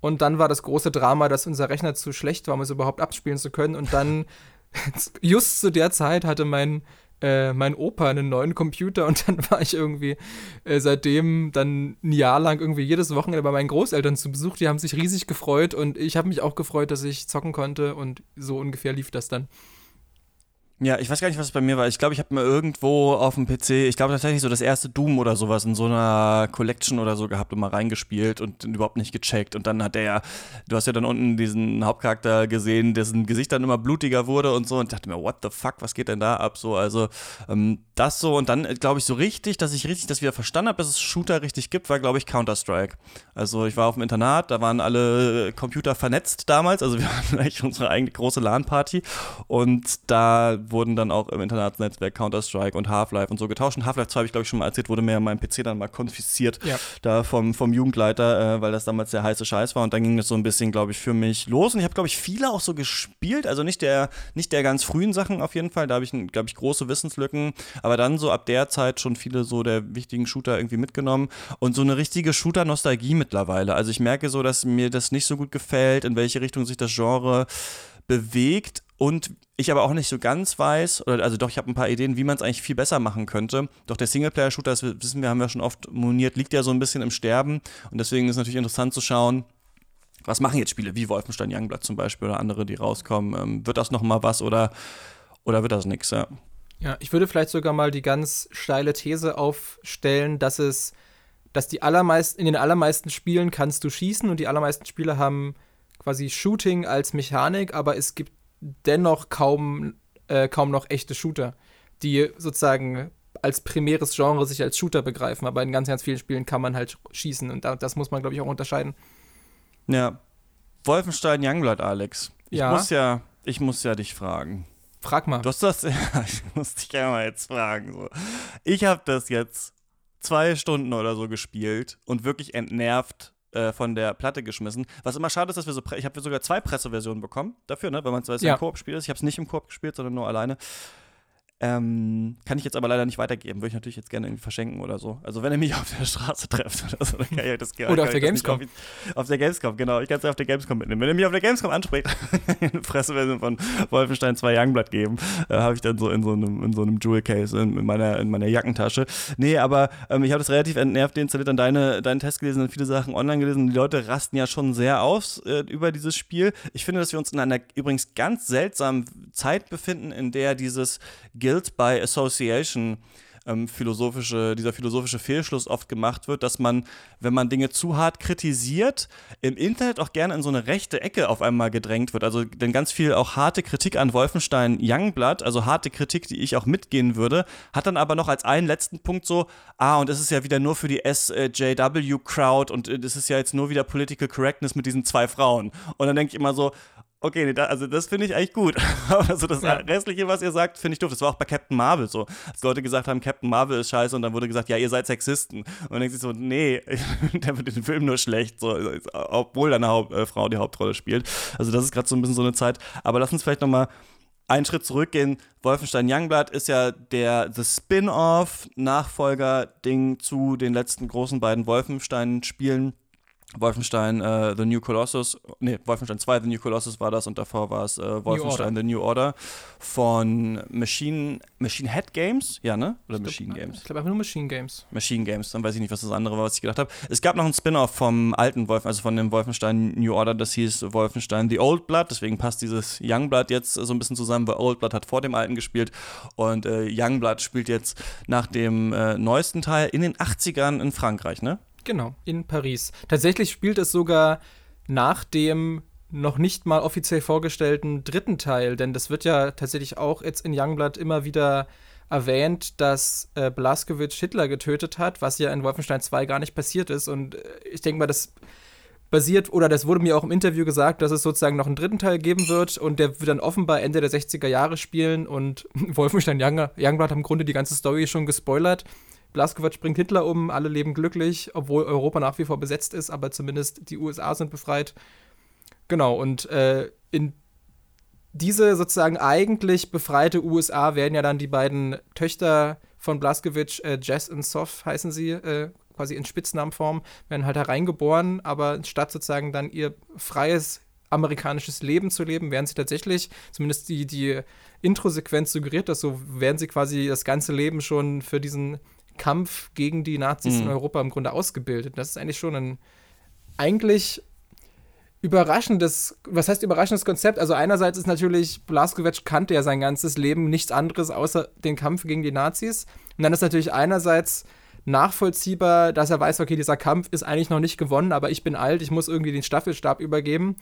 Und dann war das große Drama, dass unser Rechner zu schlecht war, um es überhaupt abspielen zu können. Und dann, <laughs> just zu der Zeit, hatte mein äh, mein Opa einen neuen Computer und dann war ich irgendwie äh, seitdem dann ein Jahr lang irgendwie jedes Wochenende bei meinen Großeltern zu Besuch. Die haben sich riesig gefreut und ich habe mich auch gefreut, dass ich zocken konnte und so ungefähr lief das dann. Ja, ich weiß gar nicht, was es bei mir war. Ich glaube, ich habe mir irgendwo auf dem PC, ich glaube tatsächlich so das erste Doom oder sowas in so einer Collection oder so gehabt und mal reingespielt und überhaupt nicht gecheckt. Und dann hat der ja, du hast ja dann unten diesen Hauptcharakter gesehen, dessen Gesicht dann immer blutiger wurde und so und dachte mir, what the fuck, was geht denn da ab? So, also ähm, das so und dann glaube ich so richtig, dass ich richtig das wieder verstanden habe, dass es Shooter richtig gibt, war glaube ich Counter-Strike. Also ich war auf dem Internat, da waren alle Computer vernetzt damals, also <laughs> wir hatten eigentlich unsere eigene große LAN-Party und da wurden dann auch im Internatsnetzwerk Counter-Strike und Half-Life und so getauscht. Und Half-Life 2 habe ich, glaube ich, schon mal erzählt, wurde mir mein PC dann mal konfisziert ja. da vom, vom Jugendleiter, äh, weil das damals der heiße Scheiß war. Und dann ging es so ein bisschen, glaube ich, für mich los. Und ich habe, glaube ich, viele auch so gespielt. Also nicht der, nicht der ganz frühen Sachen auf jeden Fall. Da habe ich, glaube ich, große Wissenslücken. Aber dann so ab der Zeit schon viele so der wichtigen Shooter irgendwie mitgenommen. Und so eine richtige Shooter-Nostalgie mittlerweile. Also ich merke so, dass mir das nicht so gut gefällt, in welche Richtung sich das Genre bewegt und ich aber auch nicht so ganz weiß, oder also doch, ich habe ein paar Ideen, wie man es eigentlich viel besser machen könnte. Doch der Singleplayer-Shooter, das wissen wir, haben wir schon oft moniert, liegt ja so ein bisschen im Sterben. Und deswegen ist es natürlich interessant zu schauen, was machen jetzt Spiele wie Wolfenstein Youngblood zum Beispiel oder andere, die rauskommen. Ähm, wird das nochmal was oder, oder wird das nichts? Ja. ja, ich würde vielleicht sogar mal die ganz steile These aufstellen, dass es, dass die allermeisten, in den allermeisten Spielen kannst du schießen und die allermeisten Spiele haben quasi Shooting als Mechanik, aber es gibt dennoch kaum, äh, kaum noch echte Shooter, die sozusagen als primäres Genre sich als Shooter begreifen, aber in ganz, ganz vielen Spielen kann man halt schießen und da, das muss man, glaube ich, auch unterscheiden. Ja. Wolfenstein Youngblood, Alex. Ich ja. muss ja, ich muss ja dich fragen. Frag mal. Du hast das, <laughs> ja, ich muss dich ja mal jetzt fragen. So. Ich habe das jetzt zwei Stunden oder so gespielt und wirklich entnervt äh, von der Platte geschmissen. Was immer schade ist, dass wir so, ich habe sogar zwei Presseversionen bekommen dafür, ne, wenn man es Ja. im Koop spielt. Ich habe es nicht im Koop gespielt, sondern nur alleine. Ähm, kann ich jetzt aber leider nicht weitergeben. Würde ich natürlich jetzt gerne irgendwie verschenken oder so. Also wenn ihr mich <laughs> auf der Straße trefft oder so, dann kann ich das gerne. Oder auf der Gamescom. Auf, auf der Gamescom, genau. Ich kann es ja auf der Gamescom mitnehmen. Wenn ihr mich auf der Gamescom anspricht, <laughs> eine Presseversion von Wolfenstein 2 Youngblood geben, äh, habe ich dann so in so einem, in so einem Jewel Case in, in, meiner, in meiner Jackentasche. Nee, aber ähm, ich habe das relativ entnervt deinstalliert, dann deine, deinen Test gelesen und viele Sachen online gelesen. Die Leute rasten ja schon sehr aus äh, über dieses Spiel. Ich finde, dass wir uns in einer übrigens ganz seltsamen Zeit befinden, in der dieses Guild by Association ähm, philosophische, dieser philosophische Fehlschluss oft gemacht wird, dass man, wenn man Dinge zu hart kritisiert, im Internet auch gerne in so eine rechte Ecke auf einmal gedrängt wird. Also denn ganz viel auch harte Kritik an Wolfenstein Youngblood, also harte Kritik, die ich auch mitgehen würde, hat dann aber noch als einen letzten Punkt so, ah, und es ist ja wieder nur für die SJW-Crowd und äh, das ist ja jetzt nur wieder Political Correctness mit diesen zwei Frauen. Und dann denke ich immer so, Okay, nee, da, also das finde ich eigentlich gut. Aber <laughs> so das Ja. Restliche, was ihr sagt, finde ich doof. Das war auch bei Captain Marvel so. Als Leute gesagt haben, Captain Marvel ist scheiße und dann wurde gesagt, ja, ihr seid Sexisten. Und dann denkt sich so, nee, <laughs> der wird den Film nur schlecht, so, obwohl da eine Haupt, äh, Frau die Hauptrolle spielt. Also das ist gerade so ein bisschen so eine Zeit. Aber lass uns vielleicht noch mal einen Schritt zurückgehen. Wolfenstein Youngblood ist ja der the Spin-off Nachfolger-Ding zu den letzten großen beiden Wolfenstein-Spielen. Wolfenstein äh, The New Colossus, nee, Wolfenstein 2 The New Colossus war das und davor war es äh, Wolfenstein The New Order von Machine, Machine Head Games, ja, ne? Oder Machine Games? Ich glaube einfach nur Machine Games. Machine Games, dann weiß ich nicht, was das andere war, was ich gedacht habe. Es gab noch einen Spin-off vom alten Wolfen, also von dem Wolfenstein New Order, das hieß Wolfenstein The Old Blood, deswegen passt dieses Youngblood jetzt so ein bisschen zusammen, weil Old Blood hat vor dem alten gespielt und äh, Youngblood spielt jetzt nach dem äh, neuesten Teil in den 80ern in Frankreich, ne? Genau, in Paris. Tatsächlich spielt es sogar nach dem noch nicht mal offiziell vorgestellten dritten Teil, denn das wird ja tatsächlich auch jetzt in Youngblood immer wieder erwähnt, dass äh, Blaskowitz Hitler getötet hat, was ja in Wolfenstein 2 gar nicht passiert ist. Und äh, ich denke mal, das basiert, oder das wurde mir auch im Interview gesagt, dass es sozusagen noch einen dritten Teil geben wird und der wird dann offenbar Ende der 60er Jahre spielen und <laughs> Wolfenstein Young, Youngblood hat im Grunde die ganze Story schon gespoilert. Blaskowitz bringt Hitler um, alle leben glücklich, obwohl Europa nach wie vor besetzt ist, aber zumindest die USA sind befreit. Genau, und äh, in diese sozusagen eigentlich befreite USA werden ja dann die beiden Töchter von Blaskowitz, äh, Jess und Soph heißen sie, äh, quasi in Spitznamenform, werden halt hereingeboren, aber statt sozusagen dann ihr freies amerikanisches Leben zu leben, werden sie tatsächlich, zumindest die, die Intro-Sequenz suggeriert das so, werden sie quasi das ganze Leben schon für diesen Kampf gegen die Nazis in Mhm. Europa im Grunde ausgebildet. Das ist eigentlich schon ein eigentlich überraschendes, was heißt überraschendes Konzept? Also einerseits ist natürlich, Blaskowitz kannte ja sein ganzes Leben nichts anderes außer den Kampf gegen die Nazis. Und dann ist natürlich einerseits nachvollziehbar, dass er weiß, okay, dieser Kampf ist eigentlich noch nicht gewonnen, aber ich bin alt, ich muss irgendwie den Staffelstab übergeben.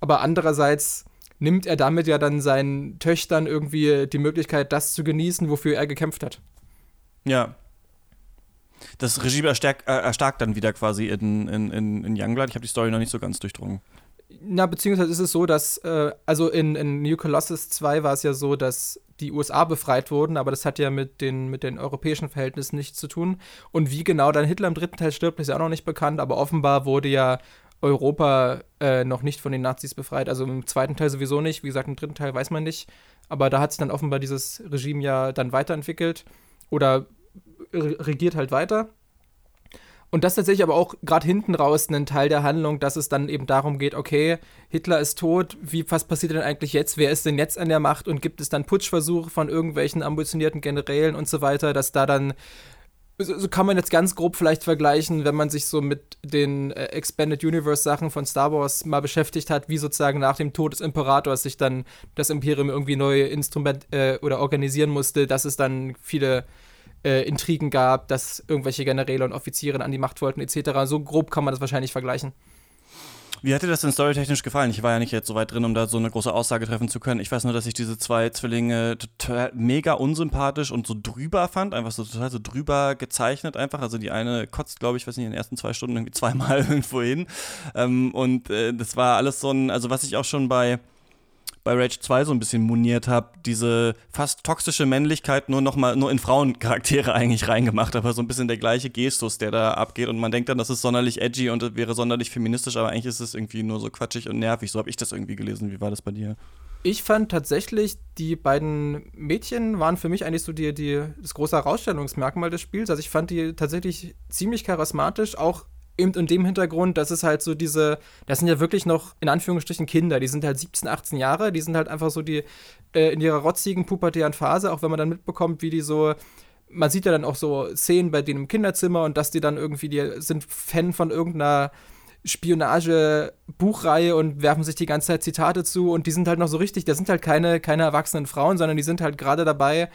Aber andererseits nimmt er damit ja dann seinen Töchtern irgendwie die Möglichkeit, das zu genießen, wofür er gekämpft hat. Ja. Das Regime erstarkt, äh, erstarkt dann wieder quasi in, in, in, in Youngblood. Ich habe die Story noch nicht so ganz durchdrungen. Na, beziehungsweise ist es so, dass, äh, also in, in New Colossus 2 war es ja so, dass die USA befreit wurden, aber das hat ja mit den, mit den europäischen Verhältnissen nichts zu tun. Und wie genau dann Hitler im dritten Teil stirbt, ist ja auch noch nicht bekannt, aber offenbar wurde ja Europa äh, noch nicht von den Nazis befreit. Also im zweiten Teil sowieso nicht. Wie gesagt, im dritten Teil weiß man nicht. Aber da hat sich dann offenbar dieses Regime ja dann weiterentwickelt oder regiert halt weiter. Und das ist tatsächlich aber auch gerade hinten raus ein Teil der Handlung, dass es dann eben darum geht, okay, Hitler ist tot, wie, was passiert denn eigentlich jetzt? Wer ist denn jetzt an der Macht? Und gibt es dann Putschversuche von irgendwelchen ambitionierten Generälen und so weiter, dass da dann so, kann man jetzt ganz grob vielleicht vergleichen, wenn man sich so mit den äh, Expanded Universe Sachen von Star Wars mal beschäftigt hat, wie sozusagen nach dem Tod des Imperators sich dann das Imperium irgendwie neu instrument äh, oder organisieren musste, dass es dann viele äh, Intrigen gab, dass irgendwelche Generäle und Offiziere an die Macht wollten etc. So grob kann man das wahrscheinlich vergleichen. Wie hat dir das denn storytechnisch gefallen? Ich war ja nicht jetzt so weit drin, um da so eine große Aussage treffen zu können. Ich weiß nur, dass ich diese zwei Zwillinge total mega unsympathisch und so drüber fand. Einfach so total so drüber gezeichnet einfach. Also die eine kotzt, glaube ich, weiß nicht, in den ersten zwei Stunden irgendwie <laughs> zweimal irgendwo hin. Ähm, und äh, das war alles so ein, also was ich auch schon bei bei Rage 2 so ein bisschen moniert habe, diese fast toxische Männlichkeit nur noch mal nur in Frauencharaktere <laughs> eigentlich reingemacht, aber so ein bisschen der gleiche Gestus, der da abgeht und man denkt dann, das ist sonderlich edgy und wäre sonderlich feministisch, aber eigentlich ist es irgendwie nur so quatschig und nervig. So habe ich das irgendwie gelesen. Wie war das bei dir? Ich fand tatsächlich, die beiden Mädchen waren für mich eigentlich so die, die, das große Herausstellungsmerkmal des Spiels. Also ich fand die tatsächlich ziemlich charismatisch, auch eben in dem Hintergrund, dass es halt so diese, das sind ja wirklich noch in Anführungsstrichen Kinder, die sind halt 17, 18 Jahre, die sind halt einfach so die äh, in ihrer rotzigen pubertären Phase, auch wenn man dann mitbekommt, wie die so man sieht ja dann auch so Szenen bei denen im Kinderzimmer und dass die dann irgendwie, die sind Fan von irgendeiner Spionage-Buchreihe und werfen sich die ganze Zeit Zitate zu und die sind halt noch so richtig, das sind halt keine, keine erwachsenen Frauen, sondern die sind halt gerade dabei,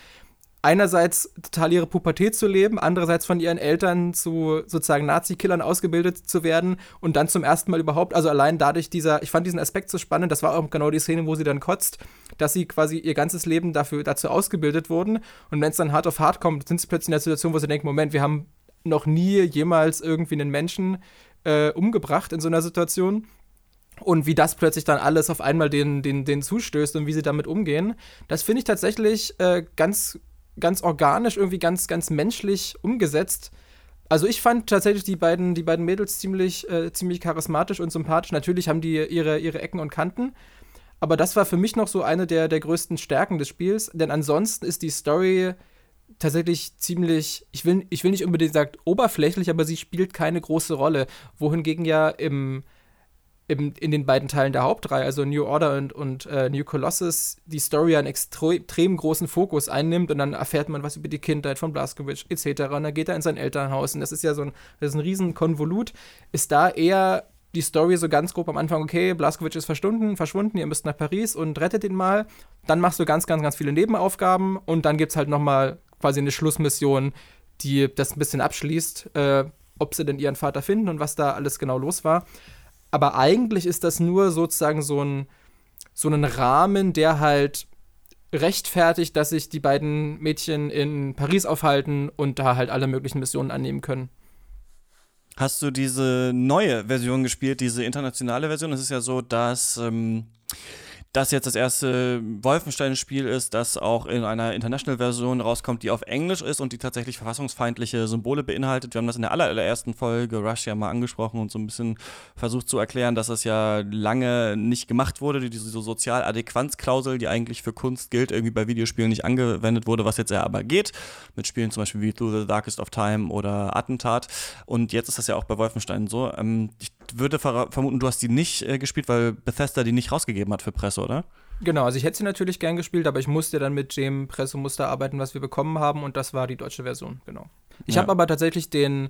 einerseits total ihre Pubertät zu leben, andererseits von ihren Eltern zu sozusagen Nazi-Killern ausgebildet zu werden und dann zum ersten Mal überhaupt, also allein dadurch dieser, ich fand diesen Aspekt so spannend, das war auch genau die Szene, wo sie dann kotzt, dass sie quasi ihr ganzes Leben dafür, dazu ausgebildet wurden. Und wenn es dann hart auf hart kommt, sind sie plötzlich in der Situation, wo sie denken, Moment, wir haben noch nie jemals irgendwie einen Menschen äh, umgebracht in so einer Situation. Und wie das plötzlich dann alles auf einmal den, den, den zustößt und wie sie damit umgehen, das finde ich tatsächlich äh, ganz ganz organisch, irgendwie ganz, ganz menschlich umgesetzt. Also ich fand tatsächlich die beiden, die beiden Mädels ziemlich, äh, ziemlich charismatisch und sympathisch. Natürlich haben die ihre, ihre Ecken und Kanten. Aber das war für mich noch so eine der, der größten Stärken des Spiels. Denn ansonsten ist die Story tatsächlich ziemlich, ich will, ich will nicht unbedingt sagen oberflächlich, aber sie spielt keine große Rolle. Wohingegen ja im, im, in den beiden Teilen der Hauptreihe, also New Order und, und äh, New Colossus, die Story einen extrem großen Fokus einnimmt und dann erfährt man was über die Kindheit von Blaskowitz etc. Und dann geht er in sein Elternhaus und das ist ja so ein, das ist ein riesen Konvolut. Ist da eher die Story so ganz grob am Anfang, okay, Blaskowitz ist verschwunden, verschwunden, ihr müsst nach Paris und rettet ihn mal. Dann machst du ganz, ganz, ganz viele Nebenaufgaben und dann gibt es halt nochmal quasi eine Schlussmission, die das ein bisschen abschließt, äh, ob sie denn ihren Vater finden und was da alles genau los war aber eigentlich ist das nur sozusagen so ein, so ein Rahmen, der halt rechtfertigt, dass sich die beiden Mädchen in Paris aufhalten und da halt alle möglichen Missionen annehmen können. Hast du diese neue Version gespielt, diese internationale Version? Es ist ja so, dass ähm, das jetzt das erste Wolfenstein-Spiel ist, das auch in einer International-Version rauskommt, die auf Englisch ist und die tatsächlich verfassungsfeindliche Symbole beinhaltet. Wir haben das in der allerersten Folge Rush ja mal angesprochen und so ein bisschen versucht zu erklären, dass das ja lange nicht gemacht wurde, diese so Sozialadäquanzklausel, die eigentlich für Kunst gilt, irgendwie bei Videospielen nicht angewendet wurde, was jetzt ja aber geht, mit Spielen zum Beispiel wie Through the Darkest of Time oder Attentat. Und jetzt ist das ja auch bei Wolfenstein so. Ähm, ich würde ver vermuten, du hast die nicht äh, gespielt, weil Bethesda die nicht rausgegeben hat für Presse, oder? Genau, also ich hätte sie natürlich gern gespielt, aber ich musste dann mit dem Pressemuster arbeiten, was wir bekommen haben, und das war die deutsche Version, genau. Ich ja. habe aber tatsächlich den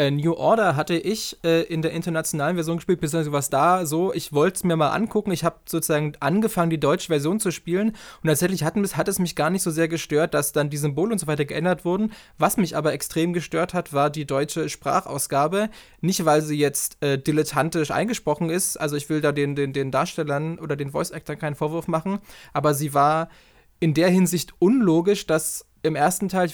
äh, New Order hatte ich äh, in der internationalen Version gespielt, beziehungsweise was da so, ich wollte es mir mal angucken. Ich habe sozusagen angefangen, die deutsche Version zu spielen und tatsächlich hat, hat es mich gar nicht so sehr gestört, dass dann die Symbole und so weiter geändert wurden. Was mich aber extrem gestört hat, war die deutsche Sprachausgabe. Nicht, weil sie jetzt äh, dilettantisch eingesprochen ist, also ich will da den, den, den Darstellern oder den Voice-Actern keinen Vorwurf machen, aber sie war in der Hinsicht unlogisch, dass im ersten Teil,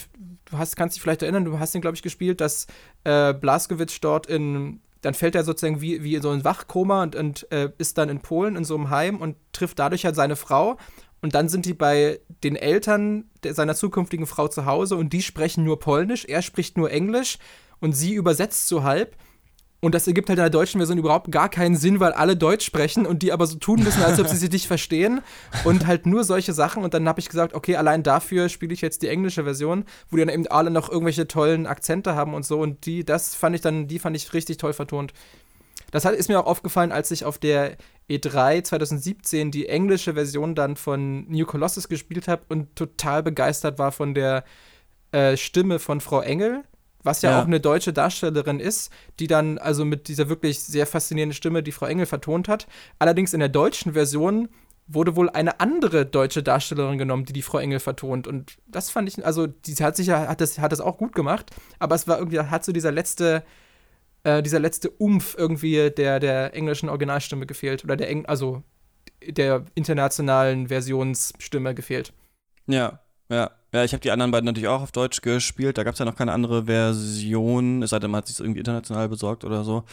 du hast, kannst dich vielleicht erinnern, du hast ihn, glaube ich, gespielt, dass äh, Blaskowitz dort in, dann fällt er sozusagen wie, wie in so ein Wachkoma und, und äh, ist dann in Polen in so einem Heim und trifft dadurch halt seine Frau. Und dann sind die bei den Eltern der, seiner zukünftigen Frau zu Hause und die sprechen nur Polnisch, er spricht nur Englisch und sie übersetzt so halb. Und das ergibt halt in der deutschen Version überhaupt gar keinen Sinn, weil alle Deutsch sprechen und die aber so tun müssen, als ob sie sich nicht verstehen. Und halt nur solche Sachen. Und dann habe ich gesagt, okay, allein dafür spiele ich jetzt die englische Version, wo die dann eben alle noch irgendwelche tollen Akzente haben und so. Und die, das fand ich dann, die fand ich richtig toll vertont. Das hat, ist mir auch aufgefallen, als ich auf der E3 2017 die englische Version dann von New Colossus gespielt habe und total begeistert war von der äh, Stimme von Frau Engel was ja, ja, auch eine deutsche Darstellerin ist, die dann also mit dieser wirklich sehr faszinierenden Stimme die Frau Engel vertont hat. Allerdings in der deutschen Version wurde wohl eine andere deutsche Darstellerin genommen, die die Frau Engel vertont. Und das fand ich, also die hat sicher, hat das, hat das auch gut gemacht, aber es war irgendwie, hat so dieser letzte, äh, dieser letzte Umf irgendwie der, der englischen Originalstimme gefehlt. Oder der Eng also der internationalen Versionsstimme gefehlt. Ja, ja. Ja, ich habe die anderen beiden natürlich auch auf Deutsch gespielt. Da gab es ja noch keine andere Version, es sei denn, man hat sich irgendwie international besorgt oder so.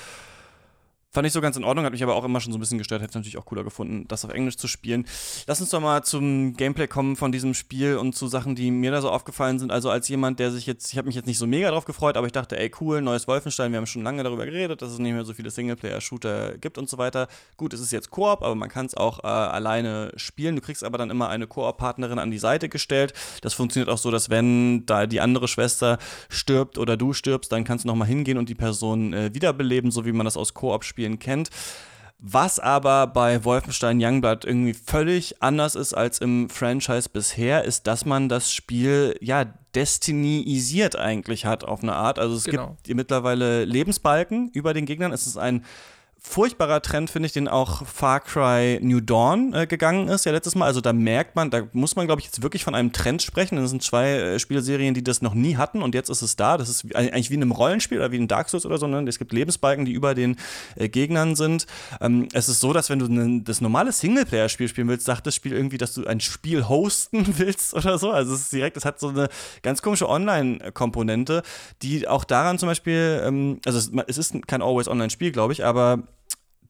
Fand ich so ganz in Ordnung, hat mich aber auch immer schon so ein bisschen gestört. Hätte es natürlich auch cooler gefunden, das auf Englisch zu spielen. Lass uns doch mal zum Gameplay kommen von diesem Spiel und zu Sachen, die mir da so aufgefallen sind. Also als jemand, der sich jetzt, ich habe mich jetzt nicht so mega drauf gefreut, aber ich dachte, ey cool, neues Wolfenstein, wir haben schon lange darüber geredet, dass es nicht mehr so viele Singleplayer-Shooter gibt und so weiter. Gut, es ist jetzt Koop, aber man kann es auch äh, alleine spielen. Du kriegst aber dann immer eine Koop-Partnerin an die Seite gestellt. Das funktioniert auch so, dass wenn da die andere Schwester stirbt oder du stirbst, dann kannst du nochmal hingehen und die Person äh, wiederbeleben, so wie man das aus Koop-Spielen Spielen kennt. Was aber bei Wolfenstein Youngblood irgendwie völlig anders ist als im Franchise bisher, ist, dass man das Spiel ja destinyisiert eigentlich hat auf eine Art. Also es genau. gibt mittlerweile Lebensbalken über den Gegnern. Es ist ein furchtbarer Trend, finde ich, den auch Far Cry New Dawn äh, gegangen ist, ja letztes Mal. Also da merkt man, da muss man, glaube ich, jetzt wirklich von einem Trend sprechen. Das sind zwei äh, Spielserien, die das noch nie hatten und jetzt ist es da. Das ist eigentlich wie in einem Rollenspiel oder wie in Dark Souls oder so. Ne? Es gibt Lebensbalken, die über den äh, Gegnern sind. Ähm, es ist so, dass wenn du ne, das normale Singleplayer-Spiel spielen willst, sagt das Spiel irgendwie, dass du ein Spiel hosten <laughs> willst oder so. Also es ist direkt, es hat so eine ganz komische Online-Komponente, die auch daran zum Beispiel, ähm, also es, es ist kein Always-Online-Spiel, glaube ich, aber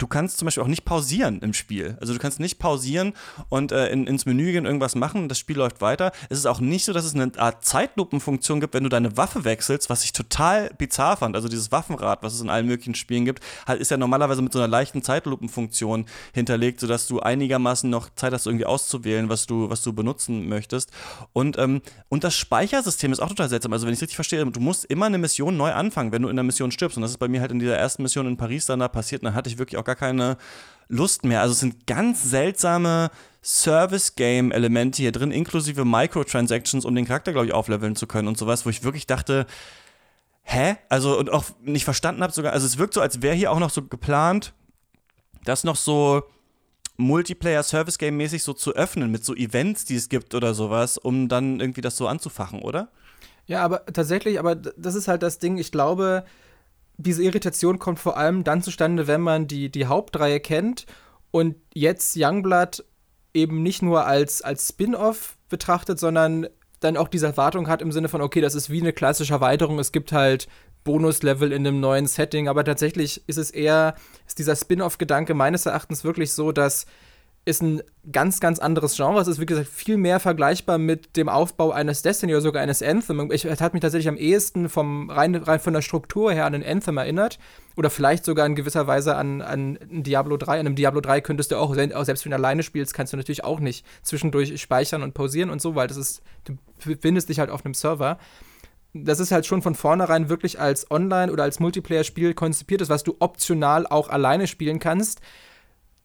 du kannst zum Beispiel auch nicht pausieren im Spiel. Also du kannst nicht pausieren und äh, in, ins Menü gehen, irgendwas machen, das Spiel läuft weiter. Es ist auch nicht so, dass es eine Art Zeitlupenfunktion gibt, wenn du deine Waffe wechselst, was ich total bizarr fand. Also dieses Waffenrad, was es in allen möglichen Spielen gibt, ist ja normalerweise mit so einer leichten Zeitlupenfunktion hinterlegt, sodass du einigermaßen noch Zeit hast, irgendwie auszuwählen, was du, was du benutzen möchtest. Und, ähm, und das Speichersystem ist auch total seltsam. Also wenn ich es richtig verstehe, du musst immer eine Mission neu anfangen, wenn du in der Mission stirbst. Und das ist bei mir halt in dieser ersten Mission in Paris dann da passiert. Und dann hatte ich wirklich auch gar keine Lust mehr. Also es sind ganz seltsame Service-Game-Elemente hier drin, inklusive Microtransactions, um den Charakter, glaube ich, aufleveln zu können und sowas, wo ich wirklich dachte, hä? Also und auch nicht verstanden habe sogar, also es wirkt so, als wäre hier auch noch so geplant, das noch so Multiplayer-Service-Game-mäßig so zu öffnen mit so Events, die es gibt oder sowas, um dann irgendwie das so anzufachen, oder? Ja, aber tatsächlich, aber das ist halt das Ding, ich glaube, diese Irritation kommt vor allem dann zustande, wenn man die, die Hauptreihe kennt und jetzt Youngblood eben nicht nur als, als Spin-off betrachtet, sondern dann auch diese Erwartung hat im Sinne von, okay, das ist wie eine klassische Erweiterung, es gibt halt Bonuslevel in einem neuen Setting, aber tatsächlich ist es eher, ist dieser Spin-off-Gedanke meines Erachtens wirklich so, dass ist ein ganz, ganz anderes Genre. Es ist, wie gesagt, viel mehr vergleichbar mit dem Aufbau eines Destiny oder sogar eines Anthem. Ich, es hat mich tatsächlich am ehesten vom, rein, rein von der Struktur her an ein Anthem erinnert. Oder vielleicht sogar in gewisser Weise an, an Diablo 3. An einem Diablo 3 könntest du auch, selbst wenn du alleine spielst, kannst du natürlich auch nicht zwischendurch speichern und pausieren und so, weil das ist, du befindest dich halt auf einem Server das ist halt schon von vornherein wirklich als Online- oder als Multiplayer-Spiel konzipiert ist, was du optional auch alleine spielen kannst.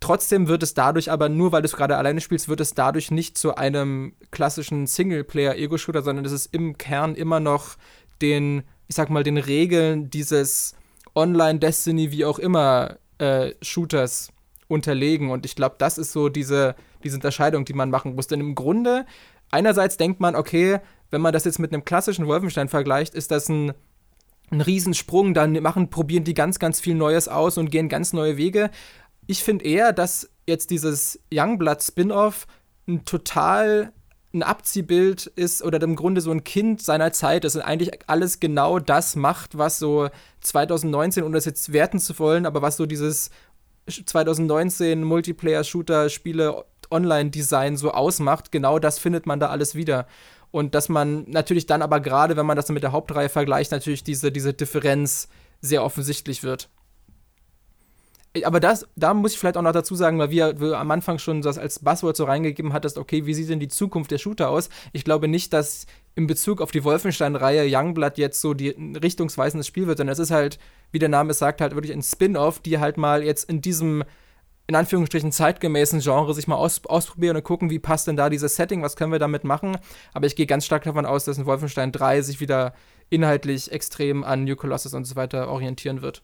Trotzdem wird es dadurch aber, nur weil du es gerade alleine spielst, wird es dadurch nicht zu einem klassischen Singleplayer-Ego-Shooter, sondern es ist im Kern immer noch den, ich sag mal, den Regeln dieses Online-Destiny, wie auch immer, äh, Shooters unterlegen. Und ich glaube, das ist so diese, diese Unterscheidung, die man machen muss. Denn im Grunde, einerseits denkt man, okay, wenn man das jetzt mit einem klassischen Wolfenstein vergleicht, ist das ein, ein Riesensprung. Dann machen, probieren die ganz, ganz viel Neues aus und gehen ganz neue Wege. Ich finde eher, dass jetzt dieses Youngblood Spin-off ein total ein Abziehbild ist oder im Grunde so ein Kind seiner Zeit ist und eigentlich alles genau das macht, was so 2019, ohne das jetzt werten zu wollen, aber was so dieses 2019 Multiplayer-Shooter-Spiele Online-Design so ausmacht, genau das findet man da alles wieder. Und dass man natürlich dann aber gerade, wenn man das mit der Hauptreihe vergleicht, natürlich diese, diese Differenz sehr offensichtlich wird aber das, da muss ich vielleicht auch noch dazu sagen, weil wir, wir am Anfang schon das als Buzzword so reingegeben hattest, okay, wie sieht denn die Zukunft der Shooter aus? Ich glaube nicht, dass in Bezug auf die Wolfenstein-Reihe Youngblood jetzt so die richtungsweisendes Spiel wird, sondern es ist halt, wie der Name es sagt, halt wirklich ein Spin-off, die halt mal jetzt in diesem in Anführungsstrichen zeitgemäßen Genre sich mal aus, ausprobieren und gucken, wie passt denn da dieses Setting, was können wir damit machen. Aber ich gehe ganz stark davon aus, dass in Wolfenstein 3 sich wieder inhaltlich extrem an New Colossus und so weiter orientieren wird.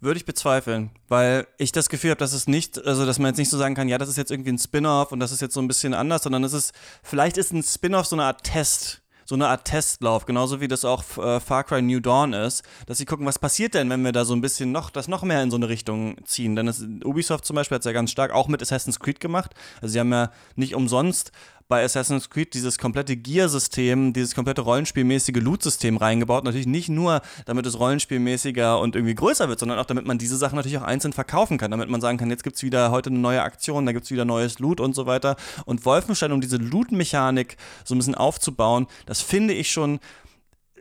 Würde ich bezweifeln, weil ich das Gefühl habe, dass es nicht, also dass man jetzt nicht so sagen kann, ja, das ist jetzt irgendwie ein Spin-off und das ist jetzt so ein bisschen anders, sondern es ist, vielleicht ist ein Spin-off so eine Art Test so eine Art Testlauf, genauso wie das auch äh, Far Cry New Dawn ist, dass sie gucken, was passiert denn, wenn wir da so ein bisschen noch, das noch mehr in so eine Richtung ziehen. Denn das, Ubisoft zum Beispiel hat es ja ganz stark auch mit Assassin's Creed gemacht. Also sie haben ja nicht umsonst bei Assassin's Creed dieses komplette Gear-System, dieses komplette rollenspielmäßige Loot-System reingebaut. Natürlich nicht nur, damit es rollenspielmäßiger und irgendwie größer wird, sondern auch, damit man diese Sachen natürlich auch einzeln verkaufen kann, damit man sagen kann, jetzt gibt es wieder heute eine neue Aktion, da gibt es wieder neues Loot und so weiter. Und Wolfenstein, um diese Loot-Mechanik so ein bisschen aufzubauen, das finde ich schon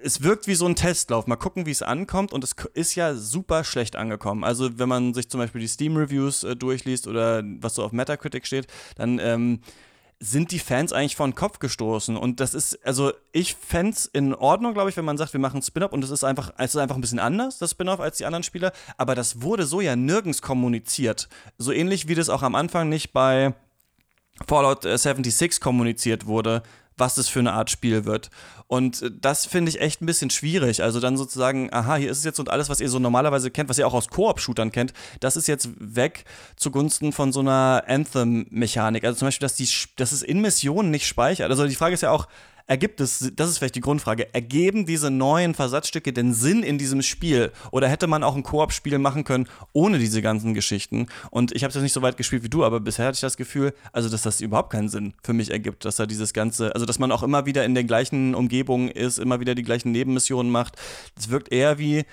es wirkt wie so ein Testlauf. Mal gucken, wie es ankommt. Und es ist ja super schlecht angekommen. Also, wenn man sich zum Beispiel die Steam-Reviews äh, durchliest oder was so auf Metacritic steht, dann ähm, sind die Fans eigentlich vor den Kopf gestoßen. Und das ist, also ich fände es in Ordnung, glaube ich, wenn man sagt, wir machen Spin-off und es ist einfach, es ist einfach ein bisschen anders, das Spin-off, als die anderen Spieler. Aber das wurde so ja nirgends kommuniziert. So ähnlich wie das auch am Anfang nicht bei Fallout 76 äh, kommuniziert wurde, was das für eine Art Spiel wird. Und äh, das finde ich echt ein bisschen schwierig. Also dann sozusagen, aha, hier ist es jetzt und alles, was ihr so normalerweise kennt, was ihr auch aus Koop-Shootern kennt, das ist jetzt weg zugunsten von so einer Anthem-Mechanik. Also zum Beispiel, dass, die, dass es in Missionen nicht speichert. Also die Frage ist ja auch, ergibt es, das ist vielleicht die Grundfrage, ergeben diese neuen Versatzstücke den Sinn in diesem Spiel? Oder hätte man auch ein Koop-Spiel machen können ohne diese ganzen Geschichten? Und ich habe es jetzt nicht so weit gespielt wie du, aber bisher hatte ich das Gefühl, also dass das überhaupt keinen Sinn für mich ergibt, dass da dieses ganze, also dass man auch immer wieder in den gleichen Umgebungen ist, immer wieder die gleichen Nebenmissionen macht. Das wirkt eher wie